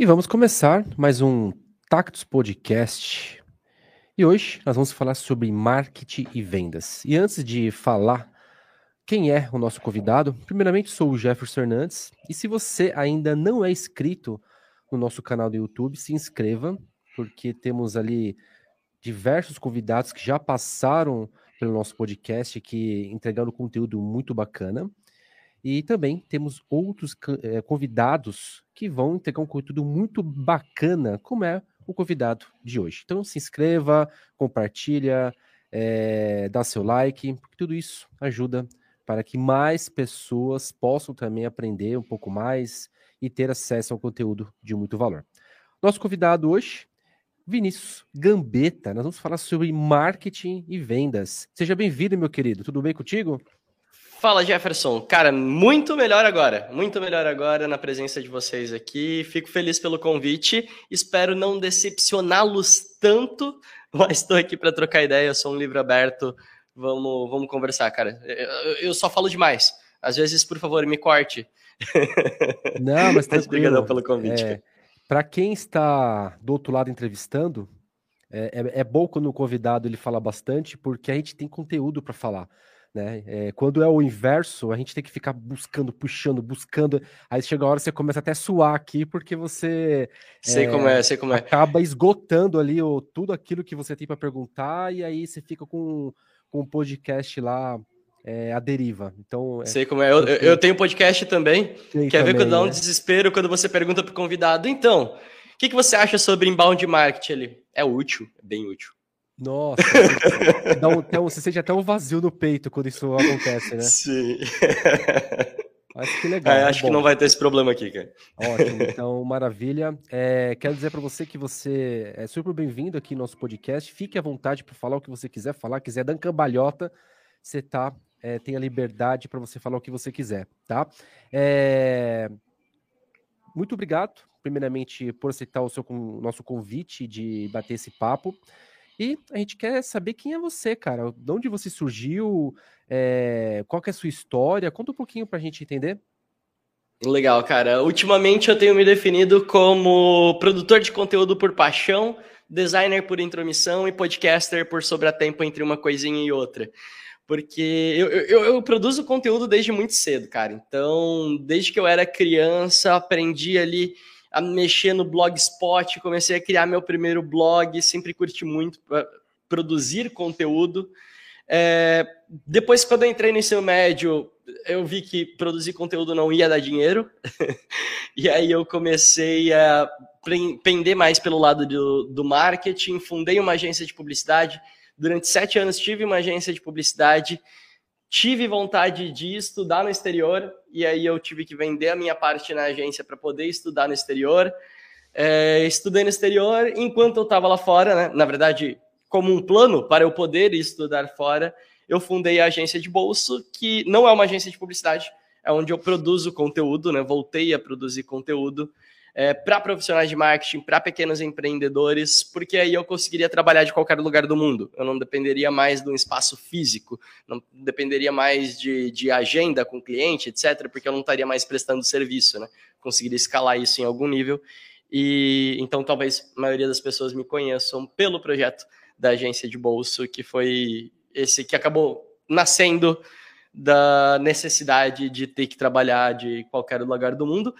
E vamos começar mais um Tactus Podcast. E hoje nós vamos falar sobre marketing e vendas. E antes de falar quem é o nosso convidado, primeiramente sou o Jefferson Hernandes. E se você ainda não é inscrito no nosso canal do YouTube, se inscreva, porque temos ali diversos convidados que já passaram pelo nosso podcast, que entregando conteúdo muito bacana. E também temos outros é, convidados que vão entregar um conteúdo muito bacana, como é o convidado de hoje. Então se inscreva, compartilha, é, dá seu like, porque tudo isso ajuda para que mais pessoas possam também aprender um pouco mais e ter acesso ao conteúdo de muito valor. Nosso convidado hoje, Vinícius Gambetta. Nós vamos falar sobre marketing e vendas. Seja bem-vindo, meu querido. Tudo bem contigo? Fala Jefferson, cara, muito melhor agora, muito melhor agora na presença de vocês aqui. Fico feliz pelo convite, espero não decepcioná-los tanto, mas estou aqui para trocar ideia. Eu sou um livro aberto, vamos, vamos conversar, cara. Eu, eu, só falo demais. Às vezes, por favor, me corte. Não, mas obrigado pelo convite. É, para quem está do outro lado entrevistando, é, é, é bom quando o convidado ele fala bastante, porque a gente tem conteúdo para falar. Né? É, quando é o inverso, a gente tem que ficar buscando, puxando, buscando. Aí chega a hora você começa até a suar aqui, porque você sei é, como é, sei como é. acaba esgotando ali o, tudo aquilo que você tem para perguntar, e aí você fica com, com o podcast lá é, a deriva. Então, é, sei como é. Eu, eu tenho podcast também. Quer também, ver quando dá um né? desespero quando você pergunta para o convidado, então, o que, que você acha sobre inbound marketing ali? É útil, é bem útil. Nossa, dá um, um, você sente até um vazio no peito quando isso acontece, né? Sim. Acho que legal. É, acho que não vai ter esse problema aqui, cara. Ótimo, então maravilha. É, quero dizer para você que você é super bem-vindo aqui no nosso podcast. Fique à vontade para falar o que você quiser falar. Quiser dar cambalhota, você tá, é, tem a liberdade para você falar o que você quiser, tá? É... Muito obrigado, primeiramente, por aceitar o seu, o nosso convite de bater esse papo. E a gente quer saber quem é você, cara. De onde você surgiu? É, qual é a sua história? Conta um pouquinho pra gente entender. Legal, cara. Ultimamente eu tenho me definido como produtor de conteúdo por paixão, designer por intromissão e podcaster por sobretempo entre uma coisinha e outra. Porque eu, eu, eu, produzo conteúdo desde muito cedo, cara. Então, desde que eu era criança, aprendi ali a mexer no blogspot, comecei a criar meu primeiro blog, sempre curti muito produzir conteúdo. É, depois, quando eu entrei no ensino médio, eu vi que produzir conteúdo não ia dar dinheiro, e aí eu comecei a pender mais pelo lado do, do marketing, fundei uma agência de publicidade. Durante sete anos tive uma agência de publicidade tive vontade de estudar no exterior e aí eu tive que vender a minha parte na agência para poder estudar no exterior. É, estudei no exterior enquanto eu estava lá fora, né? Na verdade, como um plano para eu poder estudar fora, eu fundei a agência de bolso, que não é uma agência de publicidade, é onde eu produzo conteúdo, né? Voltei a produzir conteúdo é, para profissionais de marketing, para pequenos empreendedores, porque aí eu conseguiria trabalhar de qualquer lugar do mundo. Eu não dependeria mais de um espaço físico, não dependeria mais de, de agenda com cliente, etc., porque eu não estaria mais prestando serviço, né? Conseguiria escalar isso em algum nível. E então talvez a maioria das pessoas me conheçam pelo projeto da agência de bolso, que foi esse que acabou nascendo da necessidade de ter que trabalhar de qualquer lugar do mundo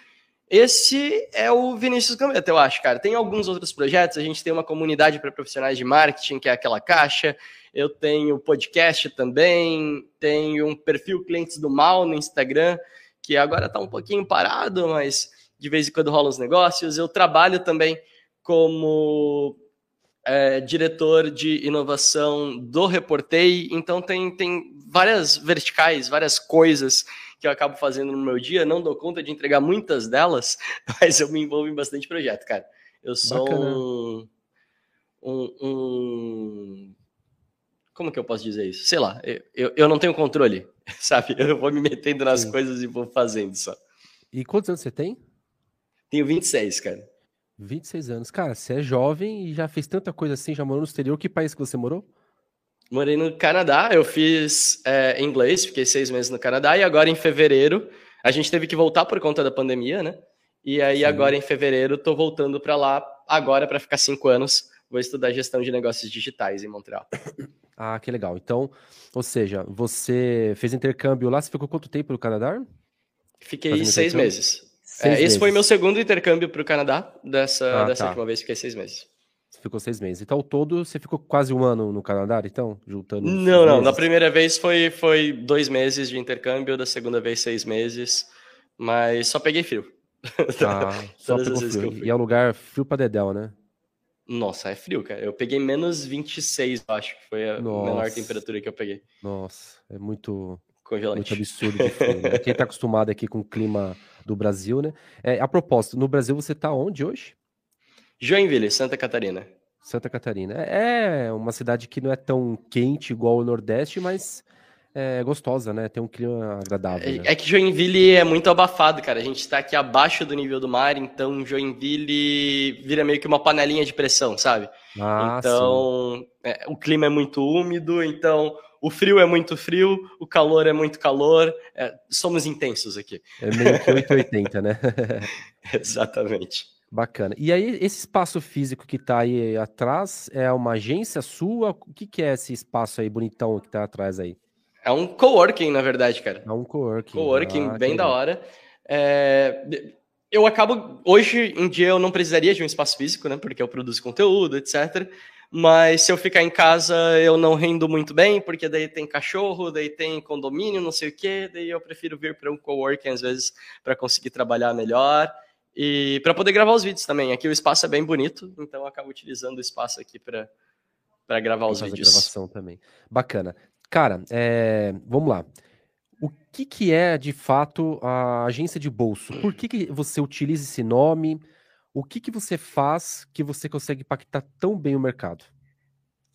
esse é o Vinícius Gambetta, eu acho, cara. Tem alguns outros projetos, a gente tem uma comunidade para profissionais de marketing, que é aquela caixa. Eu tenho podcast também, tenho um perfil Clientes do Mal no Instagram, que agora está um pouquinho parado, mas de vez em quando rolam os negócios. Eu trabalho também como é, diretor de inovação do Reportei, então tem, tem várias verticais, várias coisas que eu acabo fazendo no meu dia, não dou conta de entregar muitas delas, mas eu me envolvo em bastante projeto, cara. Eu sou um, um, um, Como que eu posso dizer isso? Sei lá, eu, eu não tenho controle, sabe? Eu vou me metendo nas Sim. coisas e vou fazendo só. E quantos anos você tem? Tenho 26, cara. 26 anos. Cara, você é jovem e já fez tanta coisa assim, já morou no exterior. Que país que você morou? Morei no Canadá, eu fiz é, inglês, fiquei seis meses no Canadá, e agora em fevereiro a gente teve que voltar por conta da pandemia, né? E aí, Sim. agora em fevereiro, estou voltando para lá, agora para ficar cinco anos. Vou estudar gestão de negócios digitais em Montreal. Ah, que legal. Então, ou seja, você fez intercâmbio lá, você ficou quanto tempo no Canadá? Fiquei seis meses. Seis é, esse foi meu segundo intercâmbio para o Canadá, dessa, ah, dessa tá. última vez fiquei seis meses. Você ficou seis meses. Então, ao todo, você ficou quase um ano no Canadá, então? Juntando. Não, não. Na primeira vez foi, foi dois meses de intercâmbio, da segunda vez seis meses. Mas só peguei frio. Ah, só pegou frio. E é um lugar frio pra Dedel, né? Nossa, é frio, cara. Eu peguei menos 26, acho que foi a Nossa. menor temperatura que eu peguei. Nossa, é muito. Congelante. Muito absurdo de frio. Né? Quem tá acostumado aqui com o clima do Brasil, né? É, a propósito, no Brasil você tá onde hoje? Joinville, Santa Catarina. Santa Catarina. É, é uma cidade que não é tão quente igual o Nordeste, mas é gostosa, né? Tem um clima agradável. É, né? é que Joinville é muito abafado, cara. A gente está aqui abaixo do nível do mar, então Joinville vira meio que uma panelinha de pressão, sabe? Ah, então é, o clima é muito úmido, então o frio é muito frio, o calor é muito calor. É, somos intensos aqui. É meio que 880, né? Exatamente. Bacana. E aí, esse espaço físico que está aí atrás é uma agência sua? O que, que é esse espaço aí bonitão que está atrás aí? É um coworking, na verdade, cara. É um coworking. Coworking, ah, bem da hora. É... Eu acabo. Hoje em dia eu não precisaria de um espaço físico, né? Porque eu produzo conteúdo, etc. Mas se eu ficar em casa, eu não rendo muito bem, porque daí tem cachorro, daí tem condomínio, não sei o quê. Daí eu prefiro vir para um coworking, às vezes, para conseguir trabalhar melhor. E para poder gravar os vídeos também. Aqui o espaço é bem bonito, então eu acabo utilizando o espaço aqui para para gravar os vídeos. gravação também. Bacana. Cara, é, vamos lá. O que, que é, de fato, a agência de bolso? Por que, que você utiliza esse nome? O que, que você faz que você consegue impactar tão bem o mercado?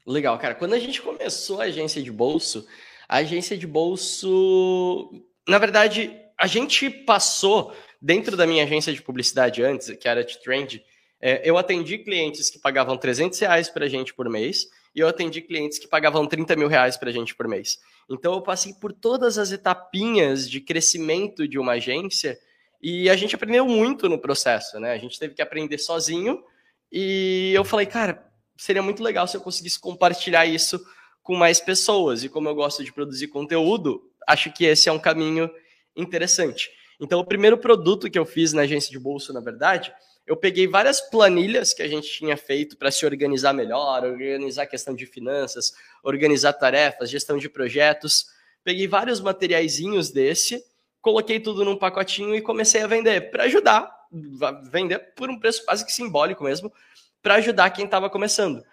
Legal, cara. Quando a gente começou a agência de bolso, a agência de bolso, na verdade, a gente passou dentro da minha agência de publicidade antes, que era a Trend, é, eu atendi clientes que pagavam 300 reais para a gente por mês e eu atendi clientes que pagavam 30 mil reais para a gente por mês. Então eu passei por todas as etapinhas de crescimento de uma agência e a gente aprendeu muito no processo, né? A gente teve que aprender sozinho e eu falei, cara, seria muito legal se eu conseguisse compartilhar isso com mais pessoas. E como eu gosto de produzir conteúdo, acho que esse é um caminho interessante. Então, o primeiro produto que eu fiz na agência de bolsa, na verdade, eu peguei várias planilhas que a gente tinha feito para se organizar melhor, organizar questão de finanças, organizar tarefas, gestão de projetos. Peguei vários materiaizinhos desse, coloquei tudo num pacotinho e comecei a vender para ajudar, vender por um preço quase que simbólico mesmo, para ajudar quem estava começando.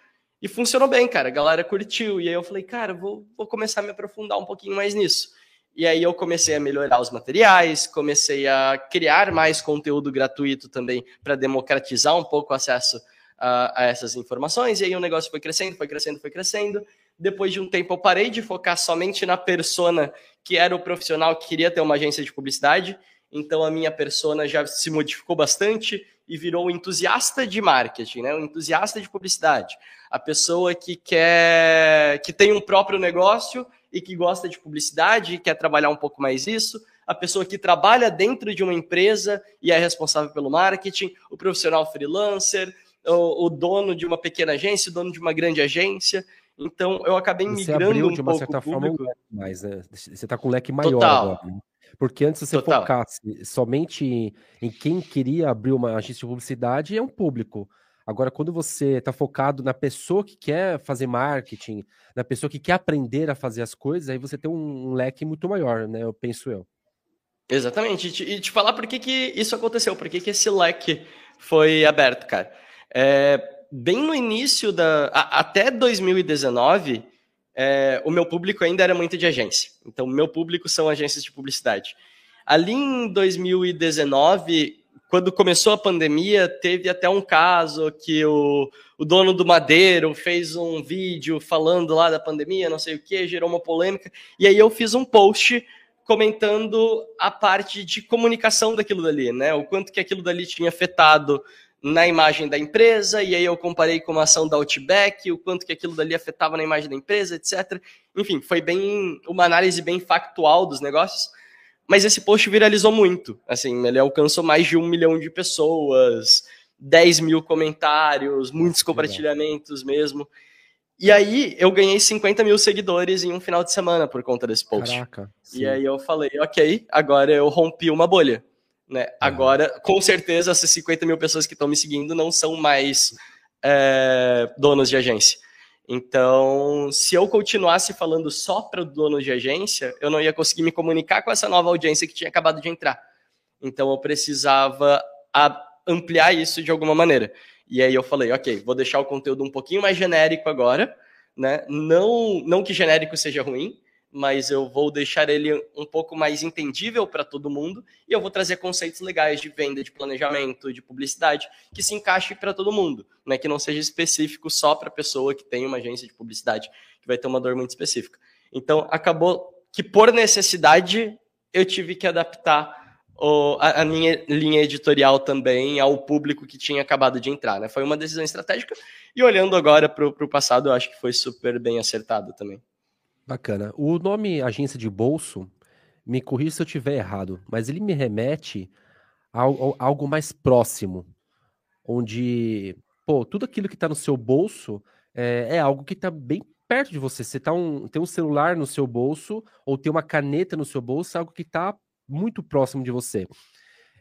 E funcionou bem, cara. A galera curtiu. E aí eu falei, cara, vou, vou começar a me aprofundar um pouquinho mais nisso. E aí eu comecei a melhorar os materiais, comecei a criar mais conteúdo gratuito também para democratizar um pouco o acesso a, a, essas informações. E aí o negócio foi crescendo, foi crescendo, foi crescendo. Depois de um tempo eu parei de focar somente na persona que era o profissional que queria ter uma agência de publicidade. Então a minha persona já se modificou bastante e virou o entusiasta de marketing, né? O entusiasta de publicidade. A pessoa que quer que tem um próprio negócio e que gosta de publicidade e quer trabalhar um pouco mais isso, a pessoa que trabalha dentro de uma empresa e é responsável pelo marketing, o profissional freelancer, o, o dono de uma pequena agência, o dono de uma grande agência. Então, eu acabei você migrando um de uma pouco certa forma um leque mais, né? Você está com um leque maior Total. agora. Né? Porque antes você Total. focasse somente em quem queria abrir uma agência de publicidade, é um público. Agora, quando você está focado na pessoa que quer fazer marketing, na pessoa que quer aprender a fazer as coisas, aí você tem um, um leque muito maior, né? Eu penso eu. Exatamente. E te, e te falar por que, que isso aconteceu, por que, que esse leque foi aberto, cara. É, bem no início da. A, até 2019, é, o meu público ainda era muito de agência. Então, meu público são agências de publicidade. Ali em 2019, quando começou a pandemia, teve até um caso que o, o dono do Madeiro fez um vídeo falando lá da pandemia, não sei o que, gerou uma polêmica. E aí eu fiz um post comentando a parte de comunicação daquilo dali, né? O quanto que aquilo dali tinha afetado na imagem da empresa, e aí eu comparei com uma ação da Outback, o quanto que aquilo dali afetava na imagem da empresa, etc. Enfim, foi bem uma análise bem factual dos negócios. Mas esse post viralizou muito. Assim, ele alcançou mais de um milhão de pessoas, 10 mil comentários, muitos compartilhamentos mesmo. E aí eu ganhei 50 mil seguidores em um final de semana por conta desse post. Caraca, e aí eu falei, ok, agora eu rompi uma bolha. Né? Uhum. Agora, com certeza, essas 50 mil pessoas que estão me seguindo não são mais é, donos de agência. Então, se eu continuasse falando só para donos de agência, eu não ia conseguir me comunicar com essa nova audiência que tinha acabado de entrar. Então, eu precisava ampliar isso de alguma maneira. E aí eu falei, ok, vou deixar o conteúdo um pouquinho mais genérico agora, né? Não, não que genérico seja ruim, mas eu vou deixar ele um pouco mais entendível para todo mundo e eu vou trazer conceitos legais de venda, de planejamento, de publicidade que se encaixe para todo mundo, né? Que não seja específico só para a pessoa que tem uma agência de publicidade, que vai ter uma dor muito específica. Então, acabou que por necessidade eu tive que adaptar o, a, a, minha linha editorial também ao público que tinha acabado de entrar. Né? Foi uma decisão estratégica e olhando agora para o passado, eu acho que foi super bem acertado também. Bacana. O nome agência de bolso, me corrija se eu estiver errado, mas ele me remete a, a algo mais próximo, onde, pô, tudo aquilo que está no seu bolso é, é algo que está bem perto de você. Você tá um, tem um celular no seu bolso ou tem uma caneta no seu bolso, é algo que está muito próximo de você.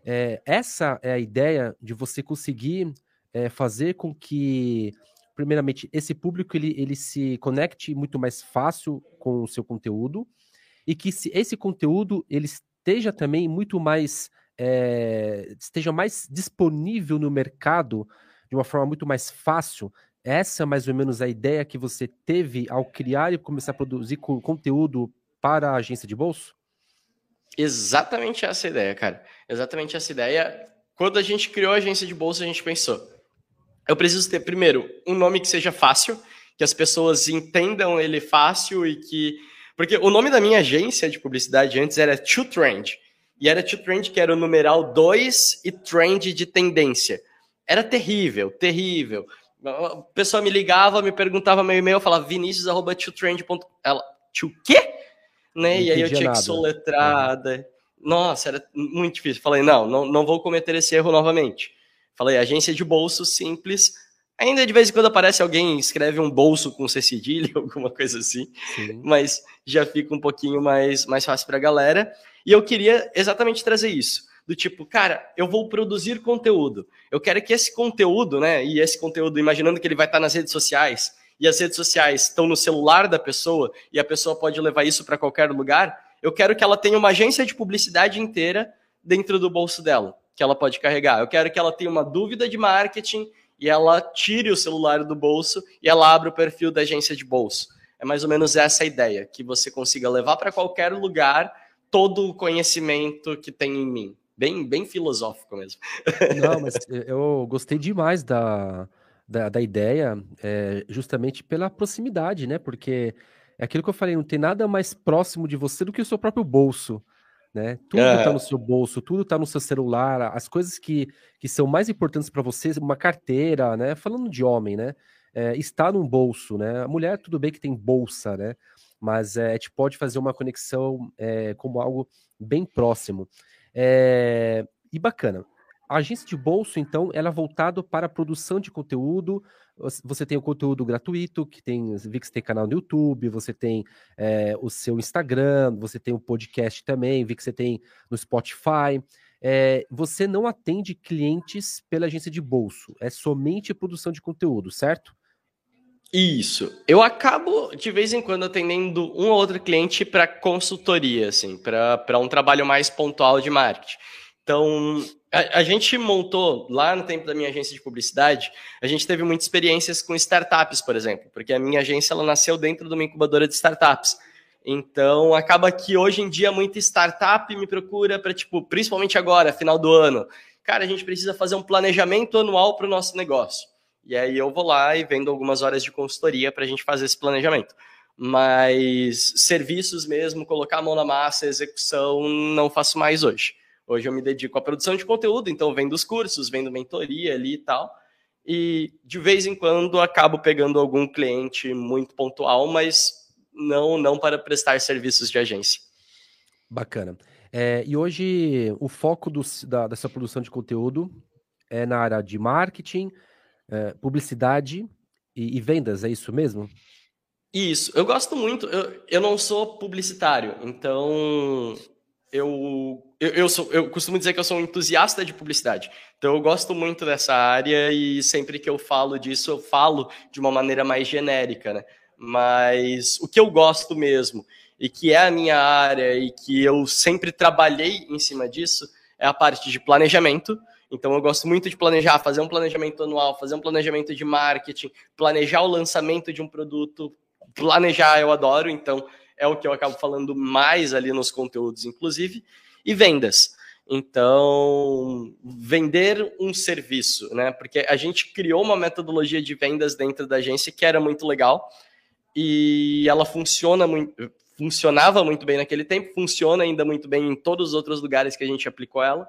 É, essa é a ideia de você conseguir é, fazer com que, primeiramente, esse público ele, ele se conecte muito mais fácil com o seu conteúdo e que se esse conteúdo ele esteja também muito mais é, esteja mais disponível no mercado de uma forma muito mais fácil. Essa é mais ou menos a ideia que você teve ao criar e começar a produzir conteúdo para a agência de bolso? Exatamente essa ideia, cara. Exatamente essa ideia. Quando a gente criou a agência de bolsa, a gente pensou: eu preciso ter, primeiro, um nome que seja fácil, que as pessoas entendam ele fácil e que. Porque o nome da minha agência de publicidade antes era To Trend. E era To Trend, que era o numeral 2 e trend de tendência. Era terrível, terrível. A pessoa me ligava, me perguntava meu e-mail, eu falava vinicius.totrend.com. Ela, to quê? né? e aí eu tinha nada. que soletrar. Uhum. Nossa, era muito difícil. Falei, não, não, não vou cometer esse erro novamente. Falei, agência de bolso simples. Ainda de vez em quando aparece alguém escreve um bolso com C cedilha, alguma coisa assim, Sim. mas já fica um pouquinho mais, mais fácil para a galera. E eu queria exatamente trazer isso. Do tipo, cara, eu vou produzir conteúdo. Eu quero que esse conteúdo, né? E esse conteúdo, imaginando que ele vai estar nas redes sociais, e as redes sociais estão no celular da pessoa e a pessoa pode levar isso para qualquer lugar, eu quero que ela tenha uma agência de publicidade inteira dentro do bolso dela, que ela pode carregar. Eu quero que ela tenha uma dúvida de marketing e ela tire o celular do bolso e ela abra o perfil da agência de bolso. É mais ou menos essa a ideia, que você consiga levar para qualquer lugar todo o conhecimento que tem em mim. Bem, bem filosófico mesmo. Não, mas eu gostei demais da, da, da ideia é, justamente pela proximidade, né? Porque é aquilo que eu falei, não tem nada mais próximo de você do que o seu próprio bolso. Né? Tudo está no seu bolso, tudo está no seu celular, as coisas que, que são mais importantes para você, uma carteira, né? Falando de homem, né? É, está num bolso, né? A mulher, tudo bem que tem bolsa, né? Mas é, a gente pode fazer uma conexão é, como algo bem próximo. É, e bacana. A agência de bolso, então, ela é voltada para a produção de conteúdo. Você tem o conteúdo gratuito, que tem, vi que você tem canal no YouTube, você tem é, o seu Instagram, você tem o podcast também, vi que você tem no Spotify. É, você não atende clientes pela agência de bolso, é somente produção de conteúdo, certo? Isso. Eu acabo, de vez em quando, atendendo um ou outro cliente para consultoria, assim, para um trabalho mais pontual de marketing. Então, a, a, gente montou, lá no tempo da minha agência de publicidade, a gente teve muitas experiências com startups, por exemplo, porque a minha agência ela nasceu dentro de uma incubadora de startups. Então, acaba que hoje em dia muita startup me procura para, tipo, principalmente agora, final do ano. Cara, a gente precisa fazer um planejamento anual para o nosso negócio. E aí eu vou lá e vendo algumas horas de consultoria para a gente fazer esse planejamento. Mas serviços mesmo, colocar a mão na massa, execução, não faço mais hoje. Hoje eu me dedico à produção de conteúdo, então vendo os cursos, vendo mentoria ali e tal. E de vez em quando acabo pegando algum cliente muito pontual, mas não não para prestar serviços de agência. Bacana. É, e hoje o foco do, da, dessa produção de conteúdo é na área de marketing, é, publicidade e, e, vendas, é isso mesmo? Isso, eu gosto muito. Eu, eu não sou publicitário, então eu, eu, eu, sou, eu costumo dizer que eu sou um entusiasta de publicidade. Então eu gosto muito dessa área e sempre que eu falo disso, eu falo de uma maneira mais genérica, né? Mas o que eu gosto mesmo e que é a minha área e que eu sempre trabalhei em cima disso é a parte de planejamento. Então eu gosto muito de planejar, fazer um planejamento anual, fazer um planejamento de marketing, planejar o lançamento de um produto, planejar eu adoro, então é o que eu acabo falando mais ali nos conteúdos, inclusive, e vendas. Então, vender um serviço, né? Porque a gente criou uma metodologia de vendas dentro da agência que era muito legal e ela funciona muito, funcionava muito bem naquele tempo, funciona ainda muito bem em todos os outros lugares que a gente aplicou ela.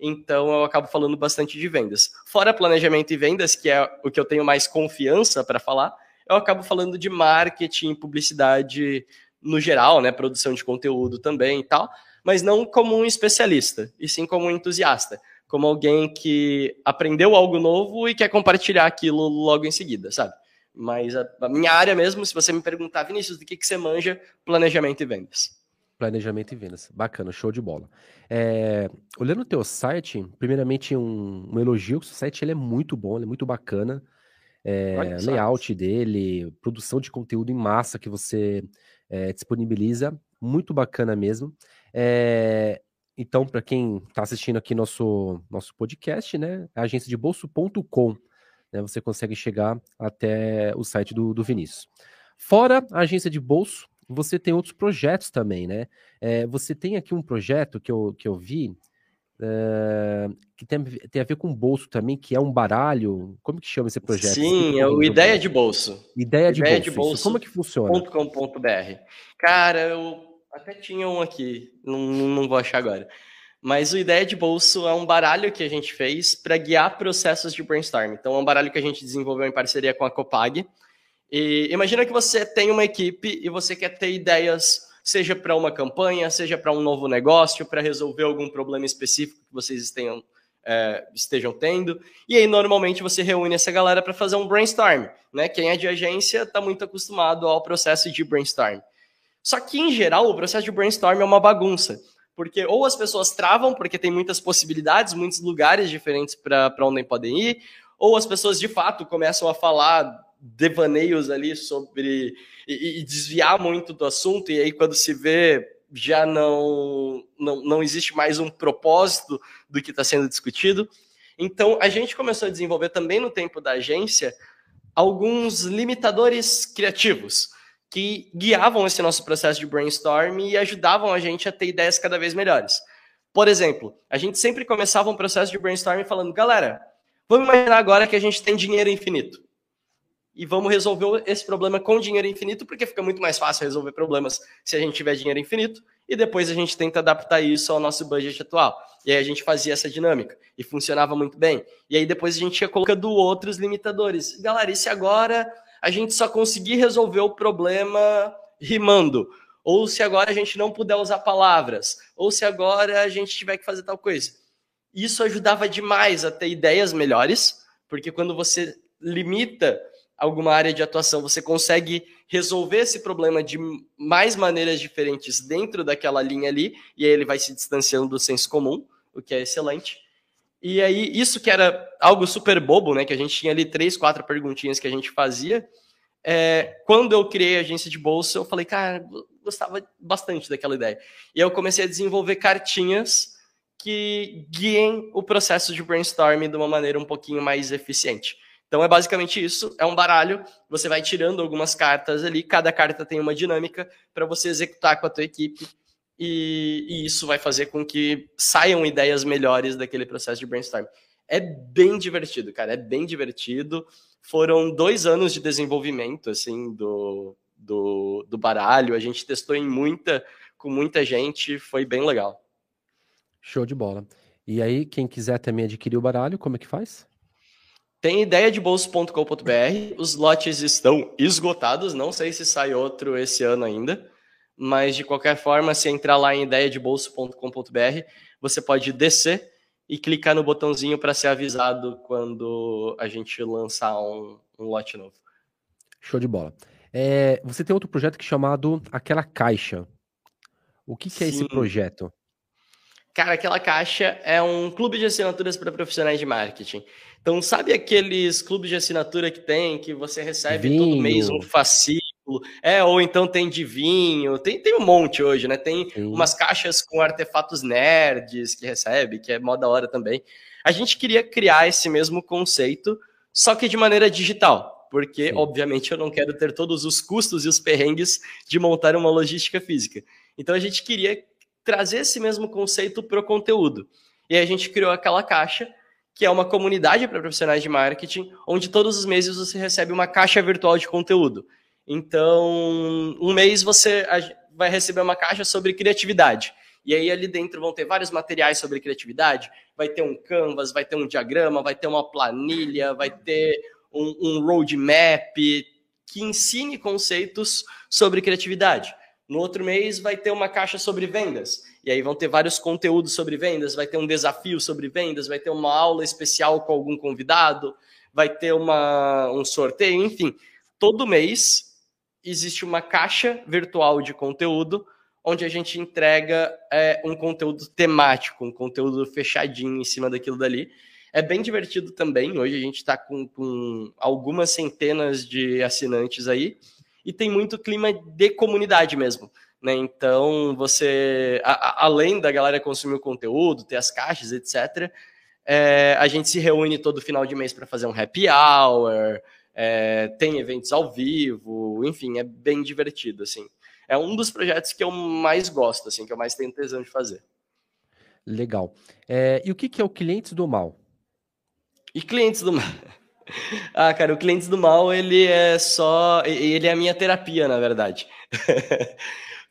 Então, eu acabo falando bastante de vendas. Fora planejamento e vendas, que é o que eu tenho mais confiança para falar, eu acabo falando de marketing, publicidade no geral, né, produção de conteúdo também e tal, mas não como um especialista, e sim como um entusiasta, como alguém que aprendeu algo novo e quer compartilhar aquilo logo em seguida, sabe? Mas a, a minha área mesmo, se você me perguntar, Vinícius, do que, que você manja? Planejamento e vendas. Planejamento e vendas. Bacana, show de bola. É, olhando o teu site, primeiramente um, um elogio, o seu site ele é muito bom, ele é muito bacana. É, layout dele, produção de conteúdo em massa que você é, disponibiliza, muito bacana mesmo. É, então, para quem está assistindo aqui nosso, nosso podcast, né, a agência de bolso.com, né, você consegue chegar até o site do, do Vinícius. Fora a agência de bolso, você tem outros projetos também, né? É, você tem aqui um projeto que eu, que eu vi, Uh, que tem, tem, a ver com bolso também, que é um baralho. Como que chama esse projeto? Sim, é o Ideia de Bolso. Ideia de Ideia bolso. De bolso Como é que funciona? .com.br. Cara, eu até tinha um aqui, não, não vou achar agora. Mas o Ideia de Bolso é um baralho que a gente fez para guiar processos de brainstorm. Então, é um baralho que a gente desenvolveu em parceria com a Copag. E imagina que você tem uma equipe e você quer ter ideias seja para uma campanha, seja para um novo negócio, para resolver algum problema específico que vocês tenham, é, estejam tendo. E aí, normalmente, você reúne essa galera para fazer um brainstorm. Né? Quem é de agência está muito acostumado ao processo de brainstorm. Só que, em geral, o processo de brainstorm é uma bagunça. Porque ou as pessoas travam, porque tem muitas possibilidades, muitos lugares diferentes para onde podem ir, ou as pessoas de fato começam a falar devaneios ali sobre e, e, desviar muito do assunto e aí quando se vê já não não, não existe mais um propósito do que está sendo discutido. Então a gente começou a desenvolver também no tempo da agência alguns limitadores criativos que guiavam esse nosso processo de brainstorm e ajudavam a gente a ter ideias cada vez melhores. Por exemplo, a gente sempre começava um processo de brainstorm falando, galera, vamos imaginar agora que a gente tem dinheiro infinito e vamos resolver esse problema com dinheiro infinito, porque fica muito mais fácil resolver problemas se a gente tiver dinheiro infinito, e depois a gente tenta adaptar isso ao nosso budget atual. E aí a gente fazia essa dinâmica, e funcionava muito bem. E aí depois a gente ia colocando outros limitadores. Galera, e se agora a gente só conseguir resolver o problema rimando? Ou se agora a gente não puder usar palavras? Ou se agora a gente tiver que fazer tal coisa? Isso ajudava demais a ter ideias melhores, porque quando você limita alguma área de atuação, você consegue resolver esse problema de mais maneiras diferentes dentro daquela linha ali, e aí ele vai se distanciando do senso comum, o que é excelente. E aí, isso que era algo super bobo, né? Que a gente tinha ali três, quatro perguntinhas que a gente fazia. É, quando eu criei a agência de bolsa, eu falei, cara, gostava bastante daquela ideia. E eu comecei a desenvolver cartinhas que guiem o processo de brainstorming de uma maneira um pouquinho mais eficiente. Então é basicamente isso, é um baralho, você vai tirando algumas cartas ali, cada carta tem uma dinâmica para você executar com a tua equipe e, e, isso vai fazer com que saiam ideias melhores daquele processo de brainstorm. É bem divertido, cara, é bem divertido. Foram dois anos de desenvolvimento, assim, do, do, do baralho, a gente testou em muita, com muita gente, foi bem legal. Show de bola. E aí, quem quiser também adquirir o baralho, como é que faz? Tem ideia de bolso.com.br. Os lotes estão esgotados. Não sei se sai outro esse ano ainda. mas de qualquer forma, se entrar lá em ideiadebolso.com.br, você pode descer e clicar no botãozinho para ser avisado quando a gente lançar um, um lote novo. Show de bola. É, você tem outro projeto que é chamado Aquela Caixa. O que, que é esse projeto? Cara, aquela caixa é um clube de assinaturas para profissionais de marketing. Então, sabe aqueles clubes de assinatura que tem, que você recebe vinho. todo mês um fascículo? É, ou então tem de vinho, tem, tem um monte hoje, né? Tem Sim. umas caixas com artefatos nerds que recebe, que é mó da hora também. A gente queria criar esse mesmo conceito, só que de maneira digital, porque, Sim. obviamente, eu não quero ter todos os custos e os perrengues de montar uma logística física. Então, a gente queria trazer esse mesmo conceito para o conteúdo. E aí a gente criou aquela caixa, que é uma comunidade para profissionais de marketing, onde todos os meses você recebe uma caixa virtual de conteúdo. Então, um mês você vai receber uma caixa sobre criatividade. E aí ali dentro vão ter vários materiais sobre criatividade. Vai ter um canvas, vai ter um diagrama, vai ter uma planilha, vai ter um, um roadmap que ensine conceitos sobre criatividade. No outro mês vai ter uma caixa sobre vendas. E aí vão ter vários conteúdos sobre vendas, vai ter um desafio sobre vendas, vai ter uma aula especial com algum convidado, vai ter uma, um sorteio, enfim. Todo mês existe uma caixa virtual de conteúdo onde a gente entrega é, um conteúdo temático, um conteúdo fechadinho em cima daquilo dali. É bem divertido também. Hoje a gente está com, com algumas centenas de assinantes aí e tem muito clima de comunidade mesmo. Né? Então, você, a, a, além da galera consumir o conteúdo, ter as caixas, etc., é, a gente se reúne todo final de mês para fazer um happy hour, é, tem eventos ao vivo, enfim, é bem divertido, assim. É um dos projetos que eu mais gosto, assim, que eu mais tenho tesão de fazer. Legal. É, e o que, que é o Clientes do Mal? E Clientes do Mal? Ah, cara, o Clientes do Mal, ele é só. Ele é a minha terapia, na verdade.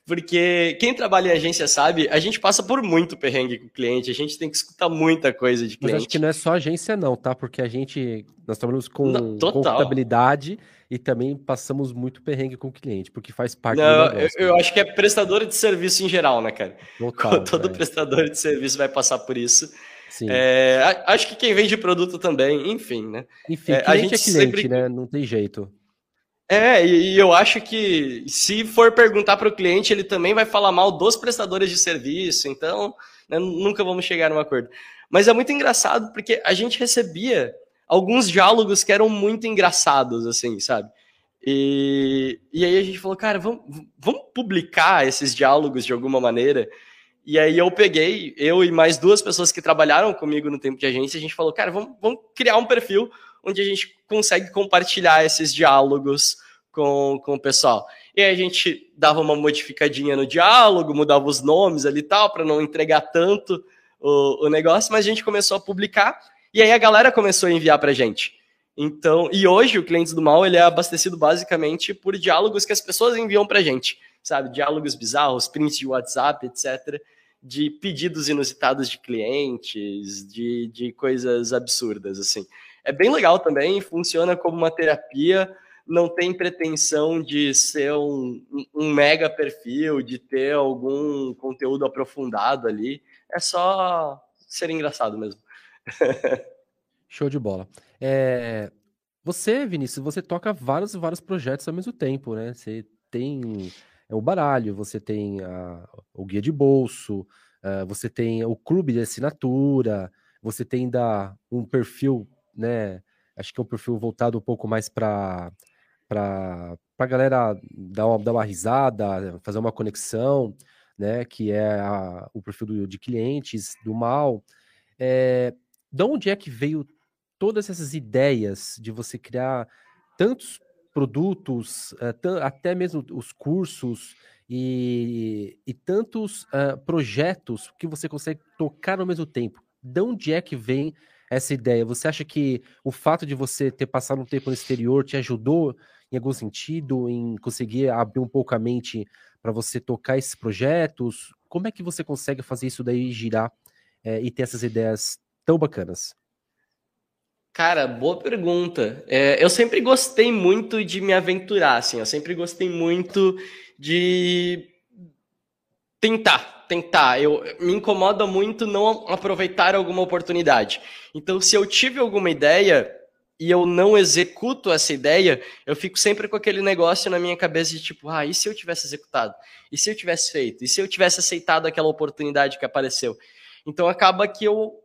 Porque quem trabalha em agência sabe, a gente passa por muito perrengue com o cliente, a gente tem que escutar muita coisa de cliente. Mas acho que não é só agência, não, tá? Porque a gente. Nós trabalhamos com contabilidade e também passamos muito perrengue com o cliente, porque faz parte não, do negócio. Eu, eu acho que é prestador de serviço em geral, né, cara? Total, Todo é. prestador de serviço vai passar por isso. É, acho que quem vende produto também, enfim, né? Enfim, é, a gente é cliente, sempre... né? Não tem jeito. É, e, eu acho que se for perguntar para o cliente, ele também vai falar mal dos prestadores de serviço, então né, nunca vamos chegar a um acordo. Mas é muito engraçado porque a gente recebia alguns diálogos que eram muito engraçados, assim, sabe? E, e aí a gente falou, cara, vamos, vamos publicar esses diálogos de alguma maneira. E aí eu peguei, eu e mais duas pessoas que trabalharam comigo no tempo de agência, a gente falou, cara, vamos, vamos criar um perfil onde a gente consegue compartilhar esses diálogos com, com o pessoal. E aí a gente dava uma modificadinha no diálogo, mudava os nomes ali e tal, para não entregar tanto o, o negócio, mas a gente começou a publicar e aí a galera começou a enviar para gente. Então, e hoje o Clientes do Mal ele é abastecido basicamente por diálogos que as pessoas enviam para gente, sabe? Diálogos bizarros, prints de WhatsApp, etc de pedidos inusitados de clientes, de, de coisas absurdas, assim. É bem legal também, funciona como uma terapia, não tem pretensão de ser um, um mega perfil, de ter algum conteúdo aprofundado ali. É só ser engraçado mesmo. Show de bola. É, você, Vinícius, você toca vários vários projetos ao mesmo tempo, né? Você tem o baralho, você tem a, o guia de bolso, uh, você tem o clube de assinatura, você tem da, um perfil, né? Acho que é um perfil voltado um pouco mais para para a galera dar uma, dar uma risada, fazer uma conexão, né? Que é a, o perfil do, de clientes do mal. É, de onde é que veio todas essas ideias de você criar tantos produtos, uh, até mesmo os cursos e, e tantos uh, projetos que você consegue tocar ao mesmo tempo. De onde é que vem essa ideia? Você acha que o fato de você ter passado um tempo no exterior te ajudou em algum sentido em conseguir abrir um pouco a mente para você tocar esses projetos? Como é que você consegue fazer isso daí girar é, e ter essas ideias tão bacanas? Cara, boa pergunta. É, eu sempre gostei muito de me aventurar, assim. Eu sempre gostei muito de Tentar, tentar. Eu me incomoda muito não aproveitar alguma oportunidade. Então, se eu tive alguma ideia e eu não executo essa ideia, eu fico sempre com aquele negócio na minha cabeça de tipo, ah, e se eu tivesse executado? E se eu tivesse feito? E se eu tivesse aceitado aquela oportunidade que apareceu? Então acaba que eu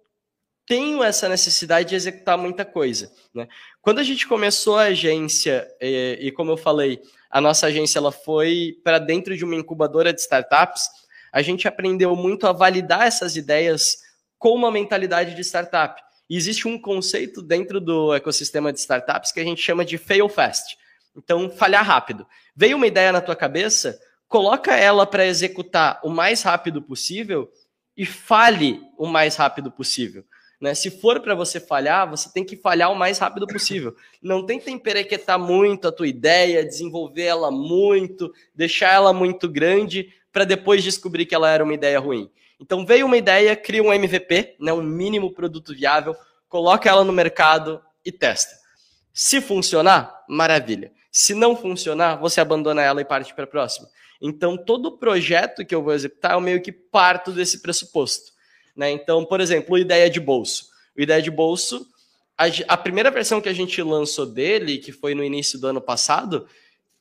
tenho essa necessidade de executar muita coisa. Né? Quando a gente começou a agência, e, e como eu falei, a nossa agência ela foi para dentro de uma incubadora de startups, a gente aprendeu muito a validar essas ideias com uma mentalidade de startup. E existe um conceito dentro do ecossistema de startups que a gente chama de fail fast. Então, falhar rápido. Veio uma ideia na tua cabeça, coloca ela para executar o mais rápido possível e fale o mais rápido possível. Né? Se for para você falhar, você tem que falhar o mais rápido possível. Não tenta emperequetar muito a tua ideia, desenvolver ela muito, deixar ela muito grande, para depois descobrir que ela era uma ideia ruim. Então veio uma ideia, cria um MVP, né, um mínimo produto viável, coloca ela no mercado e testa. Se funcionar, maravilha. Se não funcionar, você abandona ela e parte para a próxima. Então todo projeto que eu vou executar, eu meio que parto desse pressuposto. Né? Então, por exemplo, o ideia de bolso. O ideia de bolso, a, a primeira versão que a gente lançou dele, que foi no início do ano passado,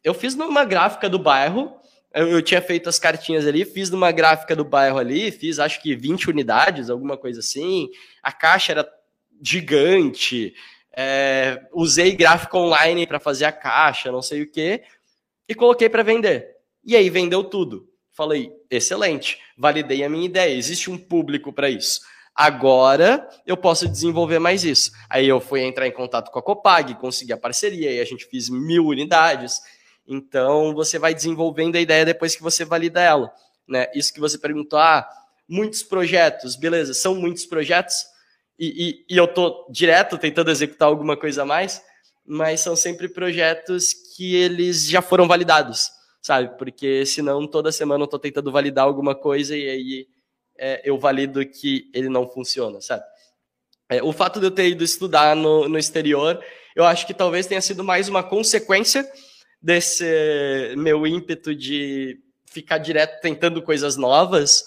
eu fiz numa gráfica do bairro eu, eu, tinha feito as cartinhas ali, fiz numa gráfica do bairro ali, fiz acho que 20 unidades, alguma coisa assim. A caixa era gigante. É, usei gráfico online para fazer a caixa, não sei o que, e coloquei para vender. E aí vendeu tudo. Falei, excelente, validei a minha ideia, existe um público para isso. Agora eu posso desenvolver mais isso. Aí eu fui entrar em contato com a Copag, consegui a parceria, e a gente fez mil unidades. Então, você vai desenvolvendo a ideia depois que você valida ela. Né? Isso que você perguntou, ah, muitos projetos, beleza, são muitos projetos, e, e, e eu estou direto tentando executar alguma coisa a mais, mas são sempre projetos que eles já foram validados, sabe? Porque senão toda semana eu estou tentando validar alguma coisa e aí é, eu valido que ele não funciona, sabe? É, o fato de eu ter ido estudar no, no exterior, eu acho que talvez tenha sido mais uma consequência desse meu ímpeto de ficar direto tentando coisas novas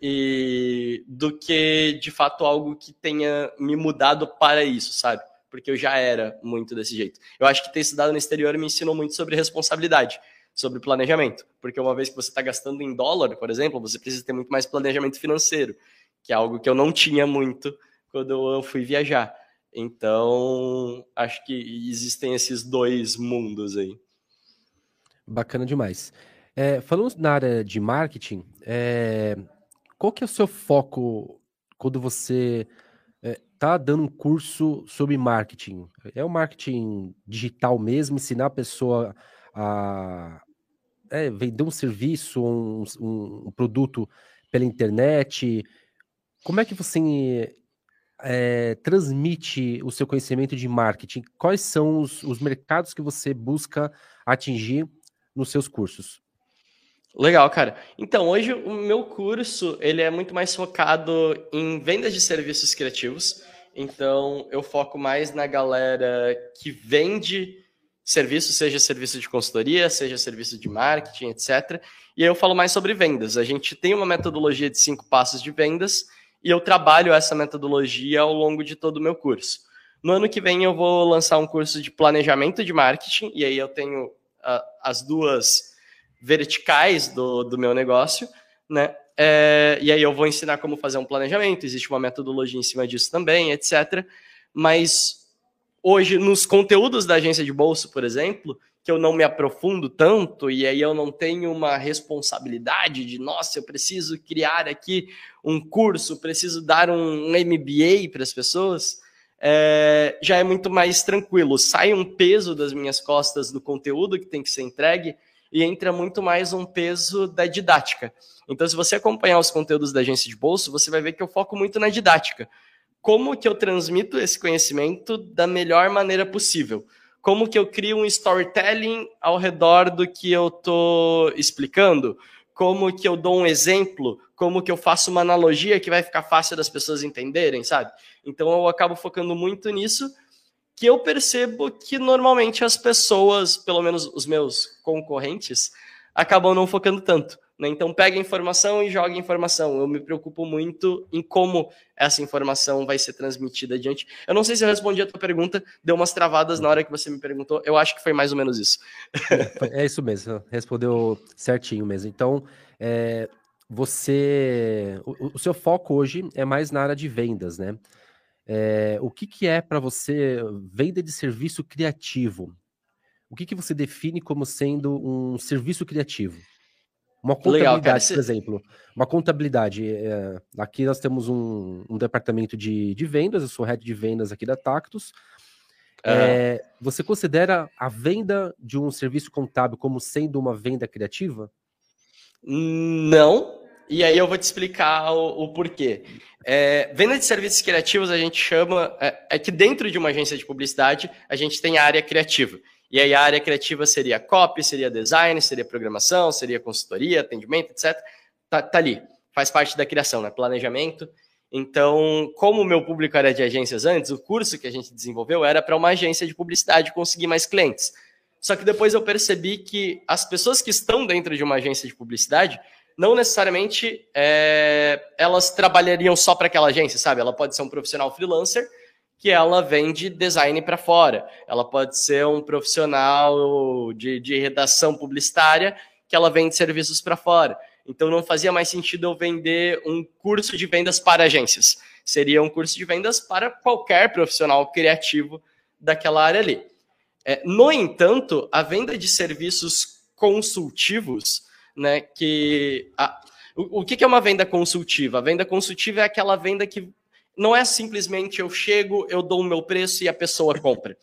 e do que de fato algo que tenha me mudado para isso, sabe? Porque eu já era muito desse jeito. Eu acho que ter estudado no exterior me ensinou muito sobre responsabilidade, sobre planejamento, porque uma vez que você está gastando em dólar, por exemplo, você precisa ter muito mais planejamento financeiro, que é algo que eu não tinha muito quando eu fui viajar. Então, acho que existem esses dois mundos aí. Bacana demais. É, falando na área de marketing, é, qual que é o seu foco quando você está é, dando um curso sobre marketing? É o marketing digital mesmo, ensinar a pessoa a é, vender um serviço, um, um, produto pela internet? Como é que você é, transmite o seu conhecimento de marketing? Quais são os, os mercados que você busca atingir nos seus cursos? Legal, cara. Então, hoje o meu curso, ele é muito mais focado em vendas de serviços criativos. Então, eu foco mais na galera que vende serviço, seja serviço de consultoria, seja serviço de marketing, etc. E aí eu falo mais sobre vendas. A gente tem uma metodologia de cinco passos de vendas e eu trabalho essa metodologia ao longo de todo o meu curso. No ano que vem eu vou lançar um curso de planejamento de marketing, e aí eu tenho as duas verticais do, do meu negócio, né? É, e aí eu vou ensinar como fazer um planejamento, existe uma metodologia em cima disso também, etc. Mas hoje, nos conteúdos da agência de bolsa, por exemplo, que eu não me aprofundo tanto, e aí eu não tenho uma responsabilidade de, nossa, eu preciso criar aqui um curso, preciso dar um MBA para as pessoas, é, já é muito mais tranquilo. Sai um peso das minhas costas do conteúdo que tem que ser entregue e entra muito mais um peso da didática. Então, se você acompanhar os conteúdos da agência de bolso, você vai ver que eu foco muito na didática. Como que eu transmito esse conhecimento da melhor maneira possível? Como que eu crio um storytelling ao redor do que eu estou explicando? Como que eu dou um exemplo? Como que eu faço uma analogia que vai ficar fácil das pessoas entenderem, sabe? Então eu acabo focando muito nisso, que eu percebo que normalmente as pessoas, pelo menos os meus concorrentes, acabam não focando tanto. Né? Então, pega informação e joga informação. Eu me preocupo muito em como essa informação vai ser transmitida adiante. Eu não sei se eu respondi a tua pergunta, deu umas travadas na hora que você me perguntou. Eu acho que foi mais ou menos isso. é isso mesmo, respondeu certinho mesmo. Então, é, você. O, o, seu foco hoje é mais na área de vendas, né? É, o que, que é para você venda de serviço criativo? O que, que você define como sendo um serviço criativo? Uma contabilidade, Legal, por exemplo. Uma contabilidade. É, aqui nós temos um, um departamento de, de, vendas, eu sou head de vendas aqui da Tactus. É, você considera a venda de um serviço contábil como sendo uma venda criativa? Não. E aí eu vou te explicar o, o porquê. É, venda de serviços criativos a gente chama. É, é que dentro de uma agência de publicidade a gente tem a área criativa. E aí a área criativa seria copy, seria design, seria programação, seria consultoria, atendimento, etc. Tá, tá ali, faz parte da criação, né? Planejamento. Então, como o meu público era de agências antes, o curso que a gente desenvolveu era para uma agência de publicidade conseguir mais clientes. Só que depois eu percebi que as pessoas que estão dentro de uma agência de publicidade, não necessariamente é, elas trabalhariam só para aquela agência, sabe? Ela pode ser um profissional freelancer que ela vende design para fora. Ela pode ser um profissional de, de redação publicitária que ela vende serviços para fora. Então não fazia mais sentido eu vender um curso de vendas para agências. Seria um curso de vendas para qualquer profissional criativo daquela área ali. É, no entanto, a venda de serviços consultivos, né, que a, o, o que é uma venda consultiva? A venda consultiva é aquela venda que não é simplesmente eu chego, eu dou o meu preço e a pessoa compra.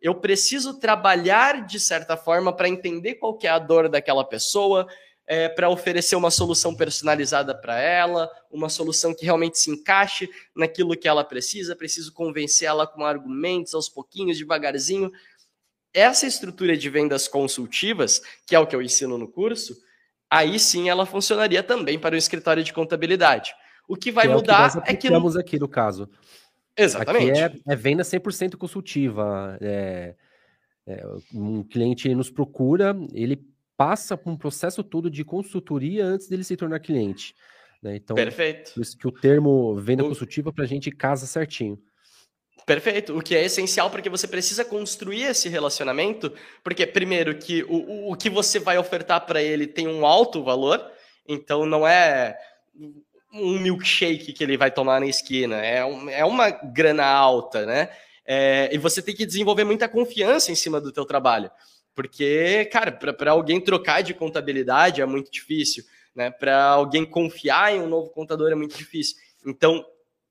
Eu preciso trabalhar de certa forma para entender qual que é a dor daquela pessoa, é, para oferecer uma solução personalizada para ela, uma solução que realmente se encaixe naquilo que ela precisa. Preciso convencer ela com argumentos aos pouquinhos, devagarzinho. Essa estrutura de vendas consultivas, que é o que eu ensino no curso, aí sim ela funcionaria também para o escritório de contabilidade. O que vai que mudar é que. Nós é que aqui no caso. Exatamente. Aqui é, é venda 100% consultiva. É, é, um cliente nos procura, ele passa por um processo todo de consultoria antes dele se tornar cliente. Né? Então, Perfeito. Por isso que o termo venda o... consultiva para a gente casa certinho. Perfeito. O que é essencial porque você precisa construir esse relacionamento, porque primeiro que o, o, o que você vai ofertar para ele tem um alto valor, então não é um milkshake que ele vai tomar na esquina, é, um, é uma grana alta, né? É, e você tem que desenvolver muita confiança em cima do teu trabalho. Porque, cara, para alguém trocar de contabilidade é muito difícil, né? Para alguém confiar em um novo contador é muito difícil. Então,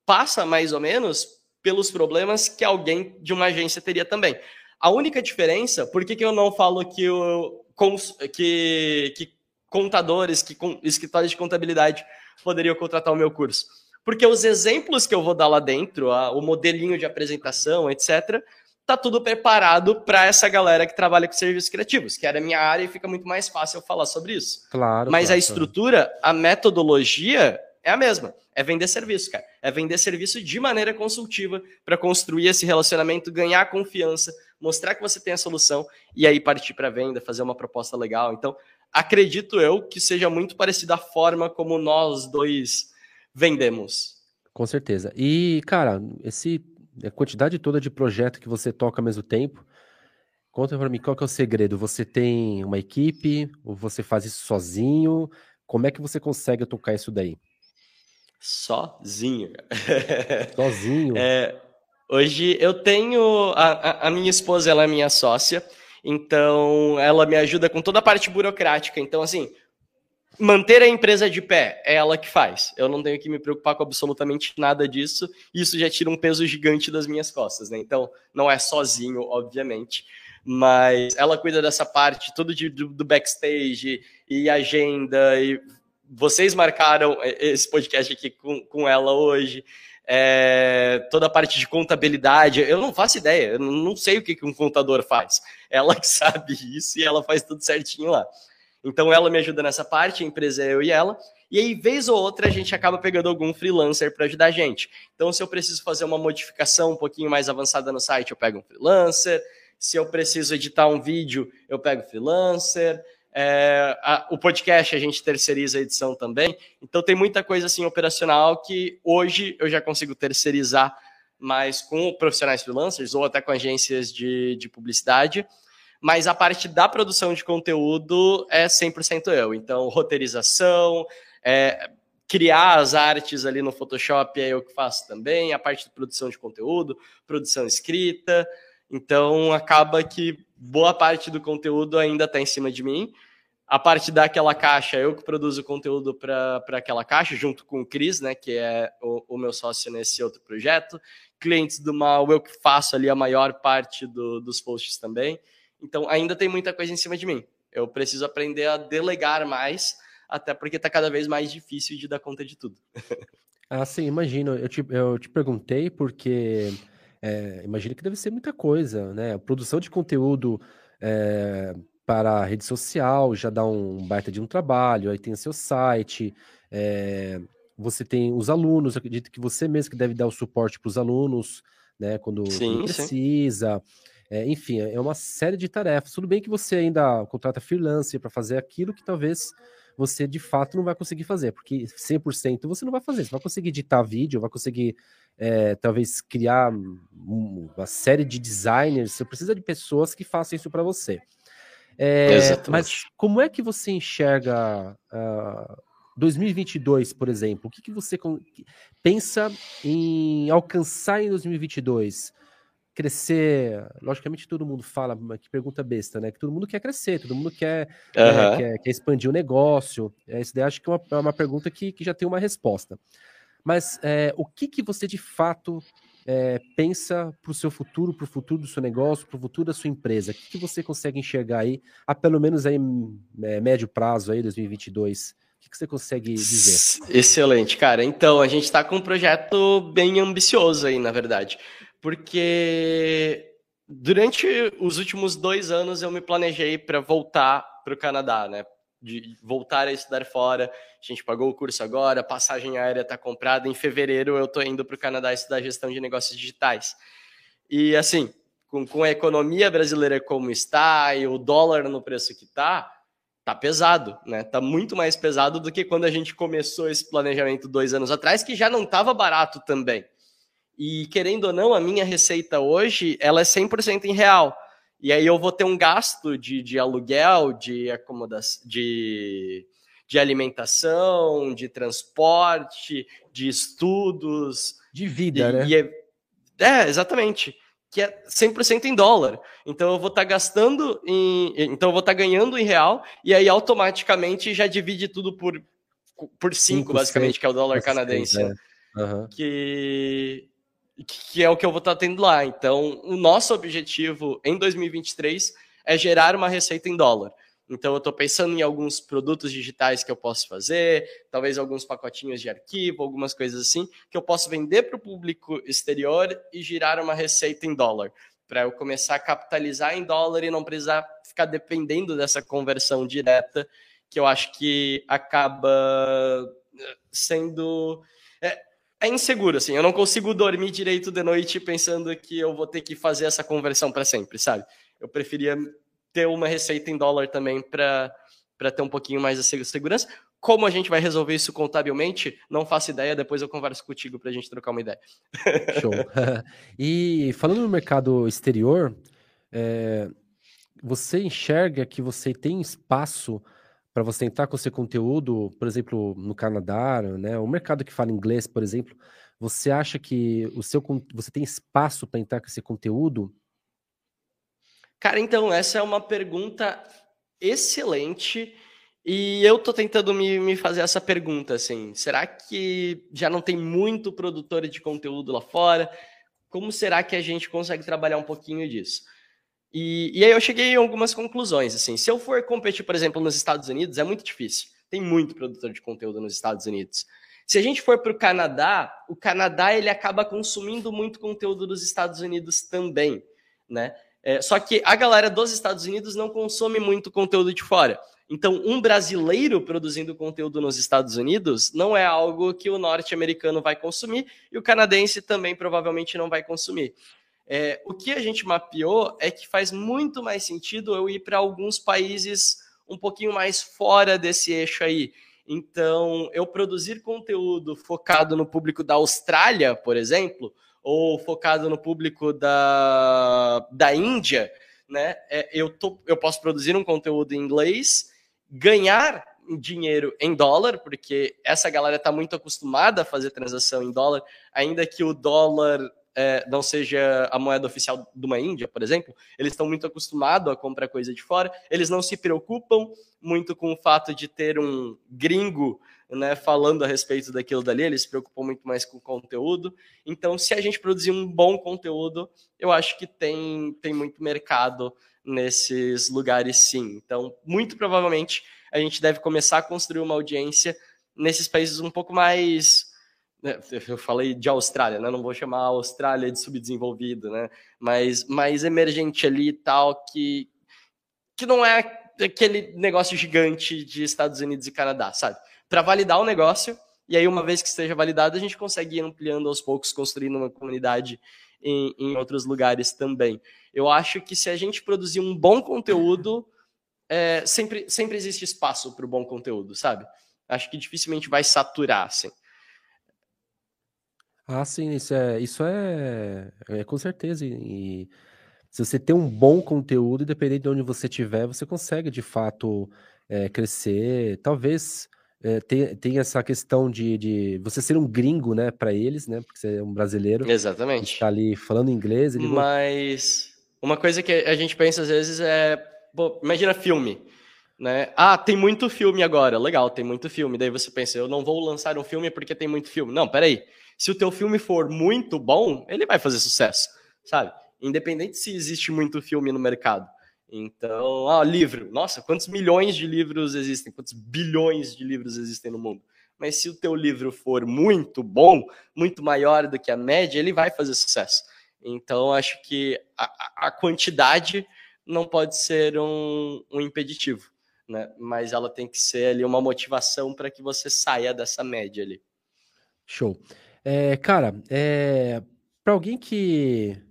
passa mais ou menos pelos problemas que alguém de uma agência teria também. A única diferença, por que, que eu não falo que, o, que, que contadores, que escritórios de contabilidade poderiam contratar o meu curso. Porque os exemplos que eu vou dar lá dentro, a, o modelinho de apresentação, etc., tá tudo preparado para essa galera que trabalha com serviços criativos, que era a minha área e fica muito mais fácil eu falar sobre isso. Claro. Mas claro, a estrutura, a metodologia é a mesma. É vender serviço, cara. É vender serviço de maneira consultiva para construir esse relacionamento, ganhar confiança, mostrar que você tem a solução e aí partir para venda, fazer uma proposta legal. Então, acredito eu que seja muito parecida a forma como nós dois vendemos. Com certeza. E, cara, esse a quantidade toda de projeto que você toca ao mesmo tempo, conta para mim qual que é o segredo? Você tem uma equipe ou você faz isso sozinho? Como é que você consegue tocar isso daí? Sozinho. Sozinho? É, hoje eu tenho a, a, a minha esposa, ela é minha sócia. Então, ela me ajuda com toda a parte burocrática. Então, assim, manter a empresa de pé é ela que faz. Eu não tenho que me preocupar com absolutamente nada disso. Isso já tira um peso gigante das minhas costas, né? Então, não é sozinho, obviamente. Mas ela cuida dessa parte, tudo de, do, do backstage e agenda. E vocês marcaram esse podcast aqui com, com ela hoje é, toda a parte de contabilidade. Eu não faço ideia, eu não sei o que, que um contador faz. Ela que sabe isso e ela faz tudo certinho lá. Então ela me ajuda nessa parte, a empresa é eu e ela. E aí, vez ou outra, a gente acaba pegando algum freelancer para ajudar a gente. Então, se eu preciso fazer uma modificação um pouquinho mais avançada no site, eu pego um freelancer. Se eu preciso editar um vídeo, eu pego freelancer. É, a, o podcast a gente terceiriza a edição também. Então tem muita coisa assim operacional que hoje eu já consigo terceirizar mais com profissionais freelancers ou até com agências de, de publicidade. Mas a parte da produção de conteúdo é 100% eu. Então, roteirização, é, criar as artes ali no Photoshop é eu que faço também, a parte de produção de conteúdo, produção escrita. Então, acaba que boa parte do conteúdo ainda está em cima de mim. A parte daquela caixa, eu que produzo conteúdo para aquela caixa, junto com o Cris, né, que é o, o, meu sócio nesse outro projeto. Clientes do Mal, eu que faço ali a maior parte do, dos posts também. Então, ainda tem muita coisa em cima de mim. Eu preciso aprender a delegar mais, até porque está cada vez mais difícil de dar conta de tudo. ah, sim, imagino. Eu te, eu te perguntei porque é, imagino que deve ser muita coisa, né? Produção de conteúdo é, para a rede social já dá um baita de um trabalho, aí tem o seu site, é, você tem os alunos, acredito que você mesmo que deve dar o suporte para os alunos, né? Quando, sim, quando precisa. É, enfim, é uma série de tarefas. Tudo bem que você ainda contrata freelancer para fazer aquilo que talvez você de fato não vai conseguir fazer, porque 100% você não vai fazer. Você vai conseguir editar vídeo, vai conseguir é, talvez criar uma série de designers. Você precisa de pessoas que façam isso para você. É, mas como é que você enxerga uh, ah, 2022, por exemplo? O que, que você pensa em alcançar em 2022? crescer. Logicamente, todo mundo fala, que pergunta besta, né? Que todo mundo quer crescer, todo mundo quer, uhum. né, quer, quer, expandir o negócio. É, isso daí acho que é uma, é uma pergunta que, que já tem uma resposta. Mas é, o que, que você de fato é, pensa para o seu futuro, para o futuro do seu negócio, para o futuro da sua empresa? O que, que, você consegue enxergar aí, a pelo menos aí é, médio prazo aí, 2022? O que, que você consegue dizer? Excelente, cara. Então, a gente está com um projeto bem ambicioso aí, na verdade porque durante os últimos dois anos eu me planejei para voltar para o Canadá, né? De voltar a estudar fora. A gente pagou o curso agora, passagem aérea está comprada. Em fevereiro eu estou indo para o Canadá estudar gestão de negócios digitais. E assim, com, com a economia brasileira como está e o dólar no preço que está, tá pesado, né? Tá muito mais pesado do que quando a gente começou esse planejamento dois anos atrás, que já não estava barato também. E querendo ou não, a minha receita hoje, ela é 100% em real. E aí eu vou ter um gasto de, de aluguel, de acomodação, de, de alimentação, de transporte, de estudos. De vida, e, né? E é, é, exatamente. Que é 100% em dólar. Então eu vou estar tá gastando em. Então eu vou estar tá ganhando em real, e aí automaticamente já divide tudo por, por 5, basicamente, que é o dólar canadense. É. Uhum. Que que é o que eu vou estar tendo lá. Então, o nosso objetivo em 2023 é gerar uma receita em dólar. Então, eu estou pensando em alguns produtos digitais que eu posso fazer, talvez alguns pacotinhos de arquivo, algumas coisas assim, que eu posso vender para o público exterior e gerar uma receita em dólar, para eu começar a capitalizar em dólar e não precisar ficar dependendo dessa conversão direta, que eu acho que acaba sendo é inseguro, assim. Eu não consigo dormir direito de noite pensando que eu vou ter que fazer essa conversão para sempre, sabe? Eu preferia ter uma receita em dólar também para ter um pouquinho mais de segurança. Como a gente vai resolver isso contabilmente, não faço ideia. Depois eu converso contigo para a gente trocar uma ideia. Show. e falando no mercado exterior, é, você enxerga que você tem espaço para você entrar com seu conteúdo, por exemplo, no Canadá, né? O mercado que fala inglês, por exemplo, você acha que o seu você tem espaço para entrar com esse conteúdo? Cara, então essa é uma pergunta excelente e eu tô tentando me, me fazer essa pergunta assim, será que já não tem muito produtor de conteúdo lá fora? Como será que a gente consegue trabalhar um pouquinho disso? E, e aí eu cheguei em algumas conclusões. Assim, se eu for competir, por exemplo, nos Estados Unidos, é muito difícil. Tem muito produtor de conteúdo nos Estados Unidos. Se a gente for para o Canadá, o Canadá ele acaba consumindo muito conteúdo dos Estados Unidos também, né? É, só que a galera dos Estados Unidos não consome muito conteúdo de fora. Então, um brasileiro produzindo conteúdo nos Estados Unidos não é algo que o norte-americano vai consumir e o canadense também provavelmente não vai consumir. É, o que a gente mapeou é que faz muito mais sentido eu ir para alguns países um pouquinho mais fora desse eixo aí. Então, eu produzir conteúdo focado no público da Austrália, por exemplo, ou focado no público da, da Índia, né? É, eu, tô, eu posso produzir um conteúdo em inglês, ganhar dinheiro em dólar, porque essa galera está muito acostumada a fazer transação em dólar, ainda que o dólar é, não seja a moeda oficial de uma Índia, por exemplo, eles estão muito acostumados a comprar coisa de fora, eles não se preocupam muito com o fato de ter um gringo né, falando a respeito daquilo dali, eles se preocupam muito mais com o conteúdo. Então, se a gente produzir um bom conteúdo, eu acho que tem, tem muito mercado nesses lugares sim. Então, muito provavelmente, a gente deve começar a construir uma audiência nesses países um pouco mais. Né, eu falei de Austrália, né? Não vou chamar a Austrália de subdesenvolvido, né? Mas mais emergente ali e tal, que, que não é aquele negócio gigante de Estados Unidos e Canadá, sabe? Para validar o negócio, e aí, uma vez que esteja validado, a gente consegue ir ampliando aos poucos, construindo uma comunidade em, em outros lugares também. Eu acho que se a gente produzir um bom conteúdo, é, sempre, sempre existe espaço para o bom conteúdo, sabe? Acho que dificilmente vai saturar, assim. Ah, sim, isso é, isso é, é com certeza. E, se você tem um bom conteúdo, independente de onde você estiver, você consegue de fato é, crescer. Talvez é, tem, tem essa questão de, de você ser um gringo, né, para eles, né, porque você é um brasileiro. Exatamente. Está ali falando inglês. Mas uma coisa que a gente pensa às vezes é Pô, imagina filme. Né? Ah, tem muito filme agora. Legal, tem muito filme. Daí você pensa, eu não vou lançar um filme porque tem muito filme. Não, peraí. Se o teu filme for muito bom, ele vai fazer sucesso, sabe? Independente se existe muito filme no mercado. Então, ah, livro. Nossa, quantos milhões de livros existem? Quantos bilhões de livros existem no mundo? Mas se o teu livro for muito bom, muito maior do que a média, ele vai fazer sucesso. Então, acho que a, a quantidade não pode ser um, um impeditivo, né? Mas ela tem que ser ali uma motivação para que você saia dessa média ali. Show. É, cara, é, para alguém que,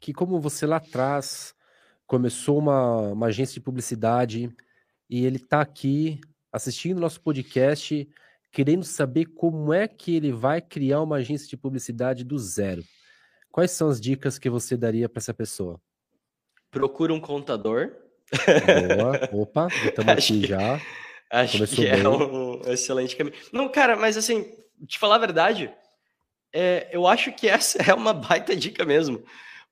que, como você lá atrás, começou uma, uma agência de publicidade e ele está aqui assistindo nosso podcast, querendo saber como é que ele vai criar uma agência de publicidade do zero. Quais são as dicas que você daria para essa pessoa? procura um contador. Boa, opa, estamos aqui que, já. Acho Começou que é bem. é um excelente caminho. Não, cara, mas assim, te falar a verdade, é, eu acho que essa é uma baita dica mesmo.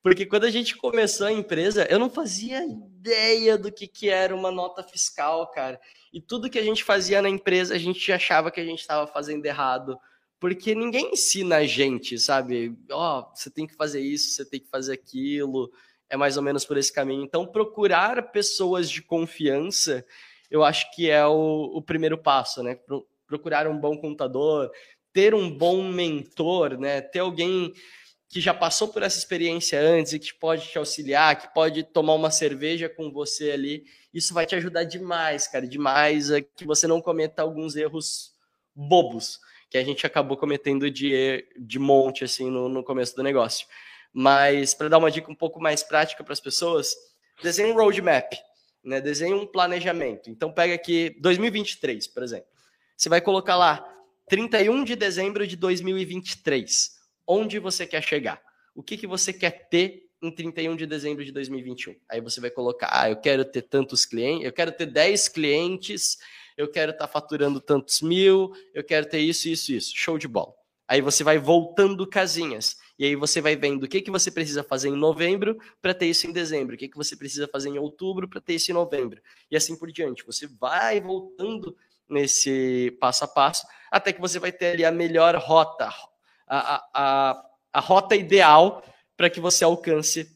Porque quando a gente começou a empresa, eu não fazia ideia do que, que era uma nota fiscal, cara. E tudo que a gente fazia na empresa, a gente achava que a gente estava fazendo errado. Porque ninguém ensina a gente, sabe? Ó, oh, você tem que fazer isso, você tem que fazer aquilo é mais ou menos por esse caminho. Então, procurar pessoas de confiança, eu acho que é o, o primeiro passo, né? Procurar um bom contador, ter um bom mentor, né? Ter alguém que já passou por essa experiência antes e que pode te auxiliar, que pode tomar uma cerveja com você ali. Isso vai te ajudar demais, cara, demais a que você não cometa alguns erros bobos que a gente acabou cometendo de, de monte assim no, no começo do negócio. Mas para dar uma dica um pouco mais prática para as pessoas, desenhe um roadmap, né? Desenhe um planejamento. Então pega aqui 2023, por exemplo. Você vai colocar lá 31 de dezembro de 2023. Onde você quer chegar? O que, que você quer ter em 31 de dezembro de 2021? Aí você vai colocar, ah, eu quero ter tantos clientes, eu quero ter 10 clientes, eu quero estar tá faturando tantos mil, eu quero ter isso, isso, isso. Show de bola. Aí você vai voltando casinhas. E aí você vai vendo o que, que você precisa fazer em novembro para ter isso em dezembro, o que, que você precisa fazer em outubro para ter isso em novembro. E assim por diante. Você vai voltando nesse passo a passo até que você vai ter ali a melhor rota, a, a, a, a rota ideal para que você alcance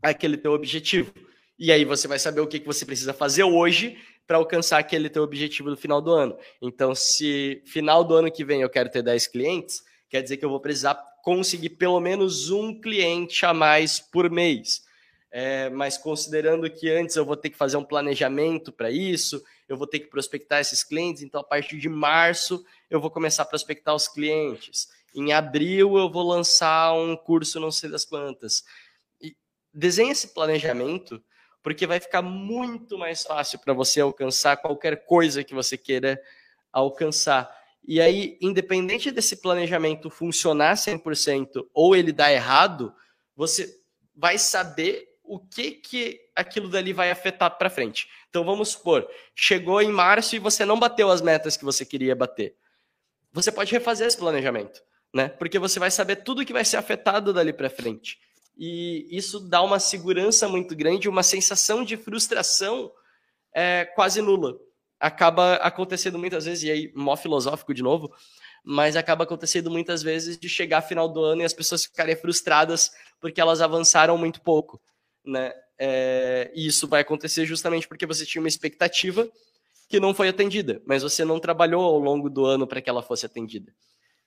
aquele teu objetivo. E aí você vai saber o que, que você precisa fazer hoje para alcançar aquele teu objetivo no final do ano. Então, se final do ano que vem eu quero ter 10 clientes, quer dizer que eu vou precisar conseguir pelo menos um cliente a mais por mês. É, mas considerando que antes eu vou ter que fazer um planejamento para isso, eu vou ter que prospectar esses clientes, então a partir de março eu vou começar a prospectar os clientes. Em abril eu vou lançar um curso não sei das quantas. E desenhe esse planejamento, porque vai ficar muito mais fácil para você alcançar qualquer coisa que você queira alcançar. E aí, independente desse planejamento funcionar 100% ou ele dar errado, você vai saber o que que aquilo dali vai afetar para frente. Então vamos supor, chegou em março e você não bateu as metas que você queria bater. Você pode refazer esse planejamento, né? Porque você vai saber tudo que vai ser afetado dali para frente. E isso dá uma segurança muito grande, uma sensação de frustração é, quase nula. Acaba acontecendo muitas vezes, e aí, mó filosófico de novo, mas acaba acontecendo muitas vezes de chegar final do ano e as pessoas ficarem frustradas porque elas avançaram muito pouco né? É, e isso vai acontecer justamente porque você tinha uma expectativa que não foi atendida, mas você não trabalhou ao longo do ano para que ela fosse atendida.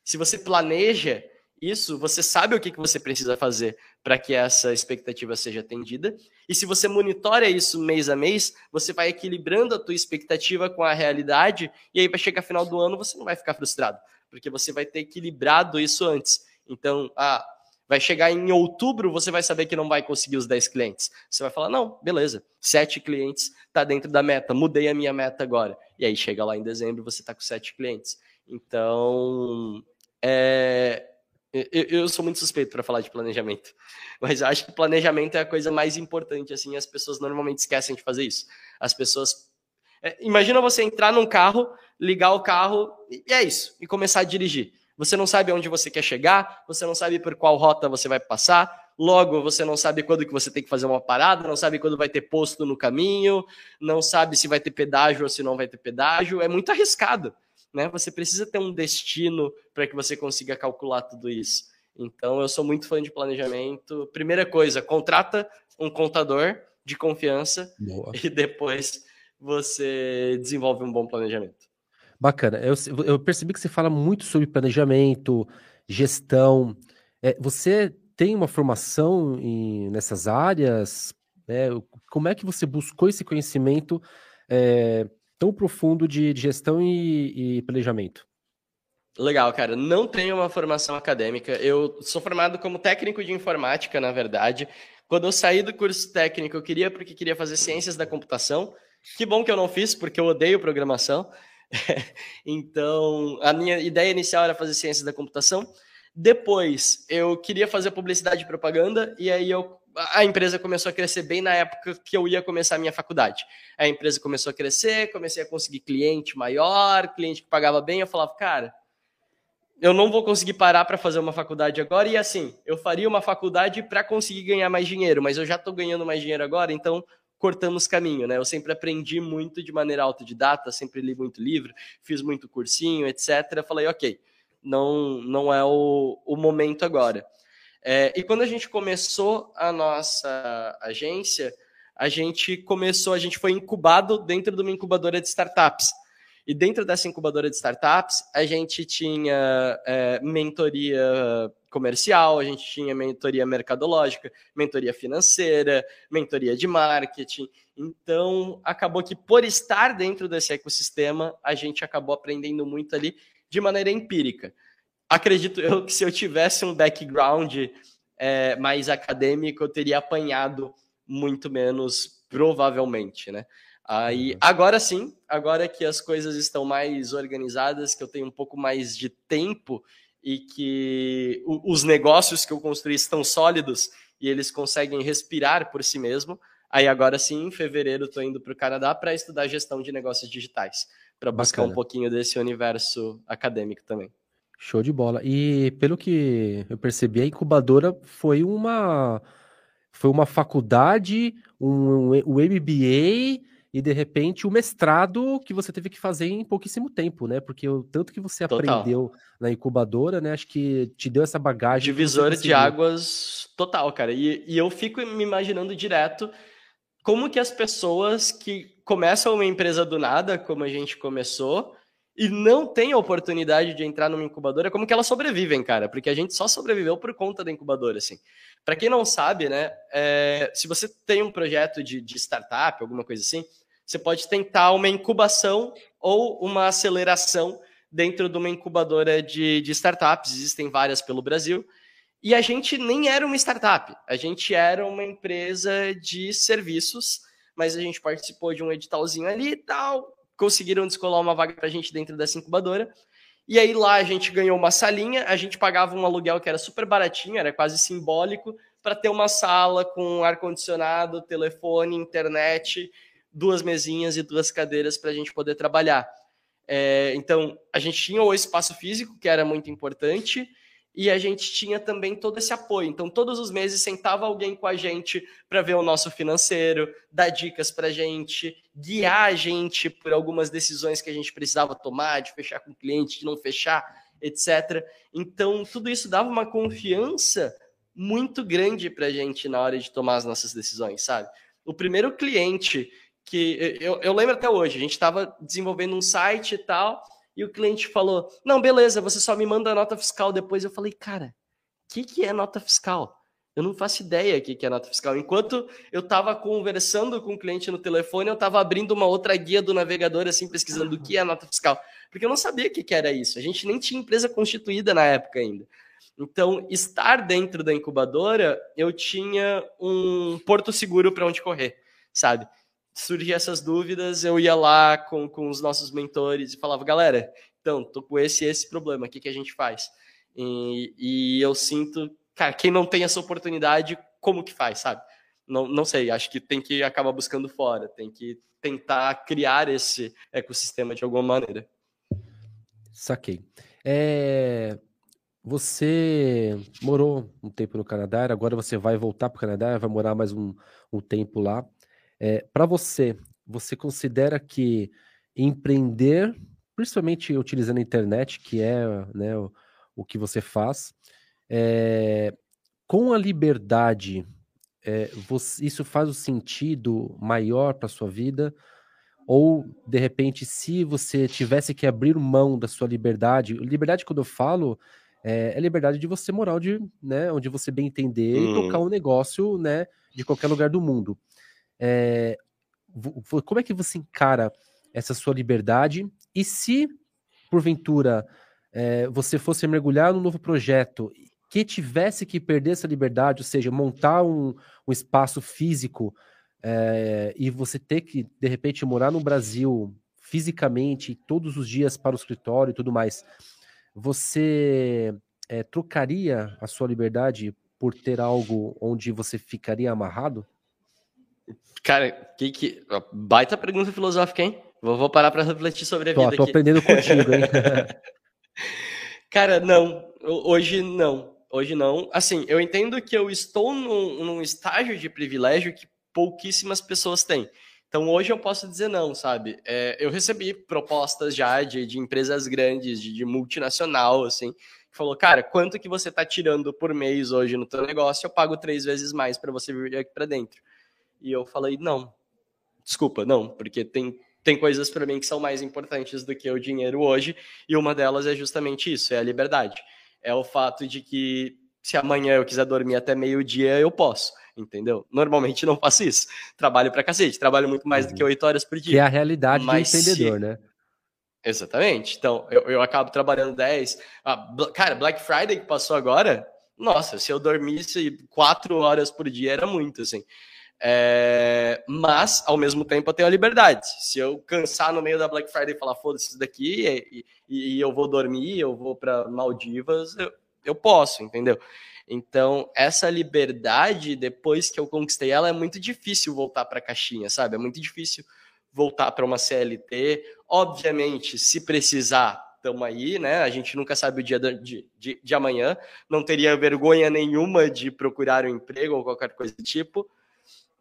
Se você planeja isso, você sabe o que, que você precisa fazer para que essa expectativa seja atendida. E se você monitora isso mês a mês, você vai equilibrando a tua expectativa com a realidade, e aí vai chegar final do ano, você não vai ficar frustrado, porque você vai ter equilibrado isso antes. Então, ah, Vai chegar em outubro, você vai saber que não vai conseguir os 10 clientes. Você vai falar, não, beleza, 7 clientes está dentro da meta, mudei a minha meta agora. E aí chega lá em dezembro, você está com 7 clientes. Então, é, eu, sou muito suspeito para falar de planejamento, mas acho que planejamento é a coisa mais importante. Assim, as pessoas normalmente esquecem de fazer isso. As pessoas. É, imagina você entrar num carro, ligar o carro e é isso, e começar a dirigir. Você não sabe onde você quer chegar, você não sabe por qual rota você vai passar, logo você não sabe quando que você tem que fazer uma parada, não sabe quando vai ter posto no caminho, não sabe se vai ter pedágio ou se não vai ter pedágio, é muito arriscado, né? Você precisa ter um destino para que você consiga calcular tudo isso. Então eu sou muito fã de planejamento. Primeira coisa, contrata um contador de confiança Boa. e depois você desenvolve um bom planejamento. Bacana. Eu, eu percebi que você fala muito sobre planejamento, gestão. É, você tem uma formação em, nessas áreas? É, como é que você buscou esse conhecimento é, tão profundo de, de gestão e, e, planejamento? Legal, cara. Não tenho uma formação acadêmica. Eu sou formado como técnico de informática, na verdade. Quando eu saí do curso técnico, eu queria porque queria fazer ciências da computação. Que bom que eu não fiz, porque eu odeio programação. então, a minha ideia inicial era fazer ciências da computação. Depois, eu queria fazer publicidade e propaganda, e aí eu, a empresa começou a crescer bem na época que eu ia começar a minha faculdade. A empresa começou a crescer, comecei a conseguir cliente maior, cliente que pagava bem. Eu falava, cara, eu não vou conseguir parar para fazer uma faculdade agora, e assim, eu faria uma faculdade para conseguir ganhar mais dinheiro, mas eu já estou ganhando mais dinheiro agora, então cortamos caminho, né? Eu sempre aprendi muito de maneira autodidata, sempre li muito livro, fiz muito cursinho, etc. Falei, ok, não, não é o, o momento agora. É, e quando a gente começou a nossa agência, a gente começou, a gente foi incubado dentro de uma incubadora de startups. E dentro dessa incubadora de startups, a gente tinha é, mentoria comercial, a gente tinha mentoria mercadológica, mentoria financeira, mentoria de marketing. Então, acabou que por estar dentro desse ecossistema, a gente acabou aprendendo muito ali de maneira empírica. Acredito eu que se eu tivesse um background é, mais acadêmico, eu teria apanhado muito menos, provavelmente, né? Aí, uhum. agora sim, agora que as coisas estão mais organizadas, que eu tenho um pouco mais de tempo e que os negócios que eu construí estão sólidos e eles conseguem respirar por si mesmo. Aí agora sim, em fevereiro, estou indo para o Canadá para estudar gestão de negócios digitais, para buscar um pouquinho desse universo acadêmico também. Show de bola. E pelo que eu percebi, a incubadora foi uma foi uma faculdade, um, um MBA e de repente o mestrado que você teve que fazer em pouquíssimo tempo, né? Porque o tanto que você total. aprendeu na incubadora, né? Acho que te deu essa bagagem. Divisor de águas total, cara. E, e eu fico me imaginando direto como que as pessoas que começam uma empresa do nada, como a gente começou, e não têm a oportunidade de entrar numa incubadora, como que elas sobrevivem, cara? Porque a gente só sobreviveu por conta da incubadora, assim. Para quem não sabe, né, é, se você tem um projeto de, de startup, alguma coisa assim, você pode tentar uma incubação ou uma aceleração dentro de uma incubadora de, de startups. Existem várias pelo Brasil. E a gente nem era uma startup, a gente era uma empresa de serviços mas a gente participou de um editalzinho ali e tal, conseguiram descolar uma vaga para a gente dentro dessa incubadora. E aí lá a gente ganhou uma salinha, a gente pagava um aluguel que era super baratinho, era quase simbólico, para ter uma sala com ar-condicionado, telefone, internet, duas mesinhas e duas cadeiras para a gente poder trabalhar. É, então, a gente tinha o espaço físico, que era muito importante, e a gente tinha também todo esse apoio. Então, todos os meses sentava alguém com a gente para ver o nosso financeiro, dar dicas para a gente, guiar a gente por algumas decisões que a gente precisava tomar, de fechar com o cliente, de não fechar, etc. Então, tudo isso dava uma confiança muito grande para a gente na hora de tomar as nossas decisões, sabe? O primeiro cliente que eu, eu lembro até hoje, a gente estava desenvolvendo um site e tal e o cliente falou: Não, beleza, você só me manda a nota fiscal depois. Eu falei: Cara, o que, que é nota fiscal? Eu não faço ideia o que, que é nota fiscal. Enquanto eu estava conversando com o cliente no telefone, eu estava abrindo uma outra guia do navegador, assim, pesquisando o que é nota fiscal. Porque eu não sabia o que, que era isso. A gente nem tinha empresa constituída na época ainda. Então, estar dentro da incubadora, eu tinha um porto seguro para onde correr, sabe? Surgiam essas dúvidas, eu ia lá com, com os nossos mentores e falava, galera, então, tô com esse esse problema, o que, que a gente faz? E, e eu sinto, cara, quem não tem essa oportunidade, como que faz, sabe? Não, não sei, acho que tem que acabar buscando fora, tem que tentar criar esse ecossistema de alguma maneira. Saquei. É, você morou um tempo no Canadá, agora você vai voltar para o Canadá, vai morar mais um, um tempo lá. É, Para você, você considera que empreender, principalmente utilizando a internet, que é né, o, o que você faz, é, com a liberdade, é, você, isso faz um sentido maior para sua vida? Ou, de repente, se você tivesse que abrir mão da sua liberdade, liberdade, quando eu falo, é, é liberdade de você morar onde, né, onde você bem entender hum. e tocar um negócio né, de qualquer lugar do mundo. É, como é que você encara essa sua liberdade? E se, porventura, é, você fosse mergulhar num novo projeto que tivesse que perder essa liberdade, ou seja, montar um, um espaço físico é, e você ter que, de repente, morar no Brasil fisicamente, todos os dias para o escritório e tudo mais, você é, trocaria a sua liberdade por ter algo onde você ficaria amarrado? Cara, que, que... baita pergunta filosófica, hein? Vou, vou parar para refletir sobre a tô, vida tô aqui. aprendendo contigo, hein? Cara, não. Hoje não. Hoje não. Assim, eu entendo que eu estou num, num estágio de privilégio que pouquíssimas pessoas têm. Então hoje eu posso dizer não, sabe? É, eu recebi propostas já de, de empresas grandes, de, de, multinacional, assim, que falou, cara, quanto que você está tirando por mês hoje no teu negócio? Eu pago três vezes mais para você vir aqui para dentro. E eu falei, não, desculpa, não, porque tem, tem coisas para mim que são mais importantes do que o dinheiro hoje, e uma delas é justamente isso, é a liberdade. É o fato de que se amanhã eu quiser dormir até meio-dia, eu posso, entendeu? Normalmente não faço isso. Trabalho para cacete, trabalho muito mais do que uhum. oito horas por dia. Que é a realidade Mas do empreendedor, se... né? Exatamente. Então, eu, eu acabo trabalhando 10. Ah, cara, Black Friday que passou agora, nossa, se eu dormisse quatro horas por dia era muito, assim. É, mas, ao mesmo tempo, eu tenho a liberdade. Se eu cansar no meio da Black Friday e falar, foda-se isso daqui, e, e, e, eu vou dormir, eu vou para Maldivas, eu, eu posso, entendeu? Então, essa liberdade, depois que eu conquistei ela, é muito difícil voltar para a caixinha, sabe? É muito difícil voltar para uma CLT. Obviamente, se precisar, estamos aí, né? A gente nunca sabe o dia de, de, de amanhã. Não teria vergonha nenhuma de procurar um emprego ou qualquer coisa do tipo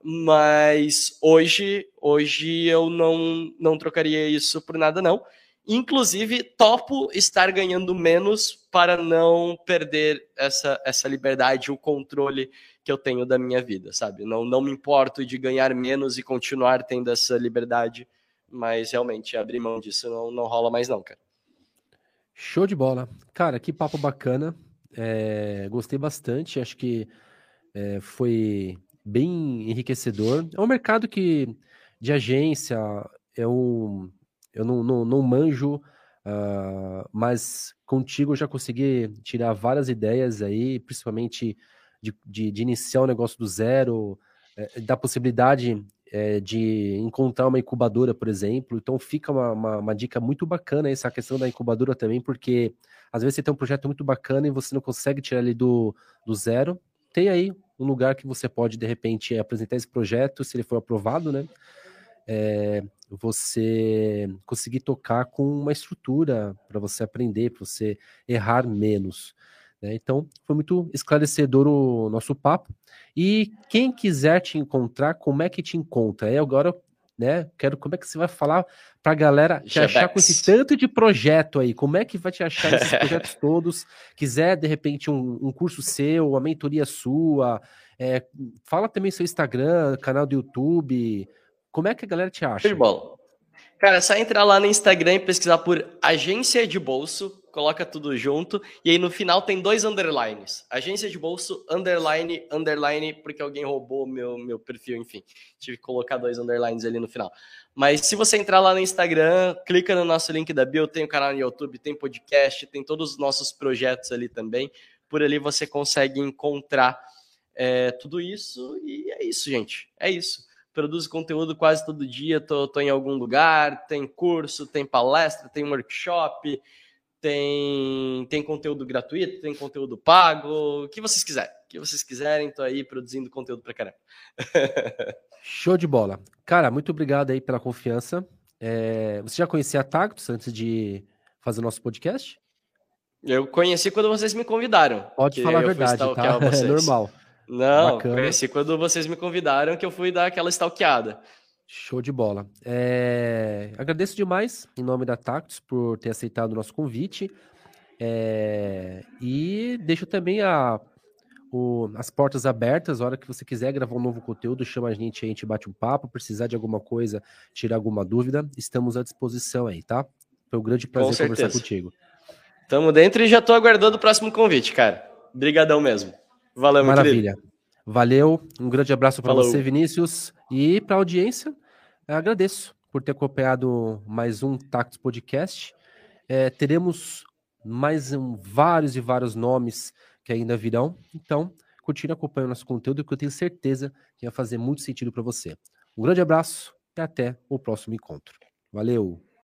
mas hoje hoje eu não não trocaria isso por nada não. Inclusive topo estar ganhando menos para não perder essa essa liberdade, o controle que eu tenho da minha vida, sabe? Não não me importo de ganhar menos e continuar tendo essa liberdade, mas realmente abrir mão disso não não rola mais não, cara. Show de bola, cara, que papo bacana. É, gostei bastante, acho que é, foi bem enriquecedor. É um mercado que de agência eu, eu não, não, não manjo, uh, mas contigo eu já consegui tirar várias ideias aí, principalmente de, de, de iniciar o um negócio do zero, é, da possibilidade é, de encontrar uma incubadora, por exemplo. Então fica uma, uma, uma, dica muito bacana essa questão da incubadora também, porque às vezes você tem um projeto muito bacana e você não consegue tirar ele do, do zero. Tem aí um lugar que você pode, de repente, apresentar esse projeto, se ele for aprovado, né? É, você conseguir tocar com uma estrutura para você aprender, para você errar menos. Né? Então, foi muito esclarecedor o nosso papo. E quem quiser te encontrar, como é que te encontra? É agora, né? Quero como é que você vai falar para a galera te Jebex. achar com esse tanto de projeto aí. Como é que vai te achar esses projetos todos? Quiser de repente um, um curso seu, uma mentoria sua, é, fala também seu Instagram, canal do YouTube. Como é que a galera te acha? Futebol. Cara, é só entrar lá no Instagram e pesquisar por agência de bolso coloca tudo junto, e aí no final tem dois underlines. Agência de bolso, underline, underline, porque alguém roubou meu, meu perfil, enfim. Tive que colocar dois underlines ali no final. Mas se você entrar lá no Instagram, clica no nosso link da bio, tem o canal no YouTube, tem podcast, tem todos os nossos projetos ali também. Por ali você consegue encontrar é, tudo isso, e é isso, gente. É isso produzo conteúdo quase todo dia, tô, tô, em algum lugar, tem curso, tem palestra, tem workshop, tem, tem conteúdo gratuito, tem conteúdo pago, o que vocês quiserem. O que vocês quiserem, tô aí produzindo conteúdo pra caramba. Show de bola. Cara, muito obrigado aí pela confiança. É, você já conhecia a Tactus antes de fazer o nosso podcast? Eu conheci quando vocês me convidaram. Pode falar a verdade, tá? É normal. Não, Bacana. conheci quando vocês me convidaram que eu fui dar aquela stalkeada. Show de bola. É... Agradeço demais, em nome da Tactus, por ter aceitado o nosso convite. É... E deixo também a... o... as portas abertas. A hora que você quiser gravar um novo conteúdo, chama a gente aí, a gente bate um papo. Precisar de alguma coisa, tirar alguma dúvida, estamos à disposição aí, tá? Foi um grande prazer conversar contigo. Tamo dentro e já tô aguardando o próximo convite, cara. Obrigadão mesmo. Valeu, Maravilha. Querido. Valeu, um grande abraço para você, Vinícius. E para a audiência, agradeço por ter acompanhado mais um Tactos Podcast. É, teremos mais um, vários e vários nomes que ainda virão. Então, continue acompanhando nosso conteúdo, que eu tenho certeza que vai fazer muito sentido para você. Um grande abraço e até o próximo encontro. Valeu!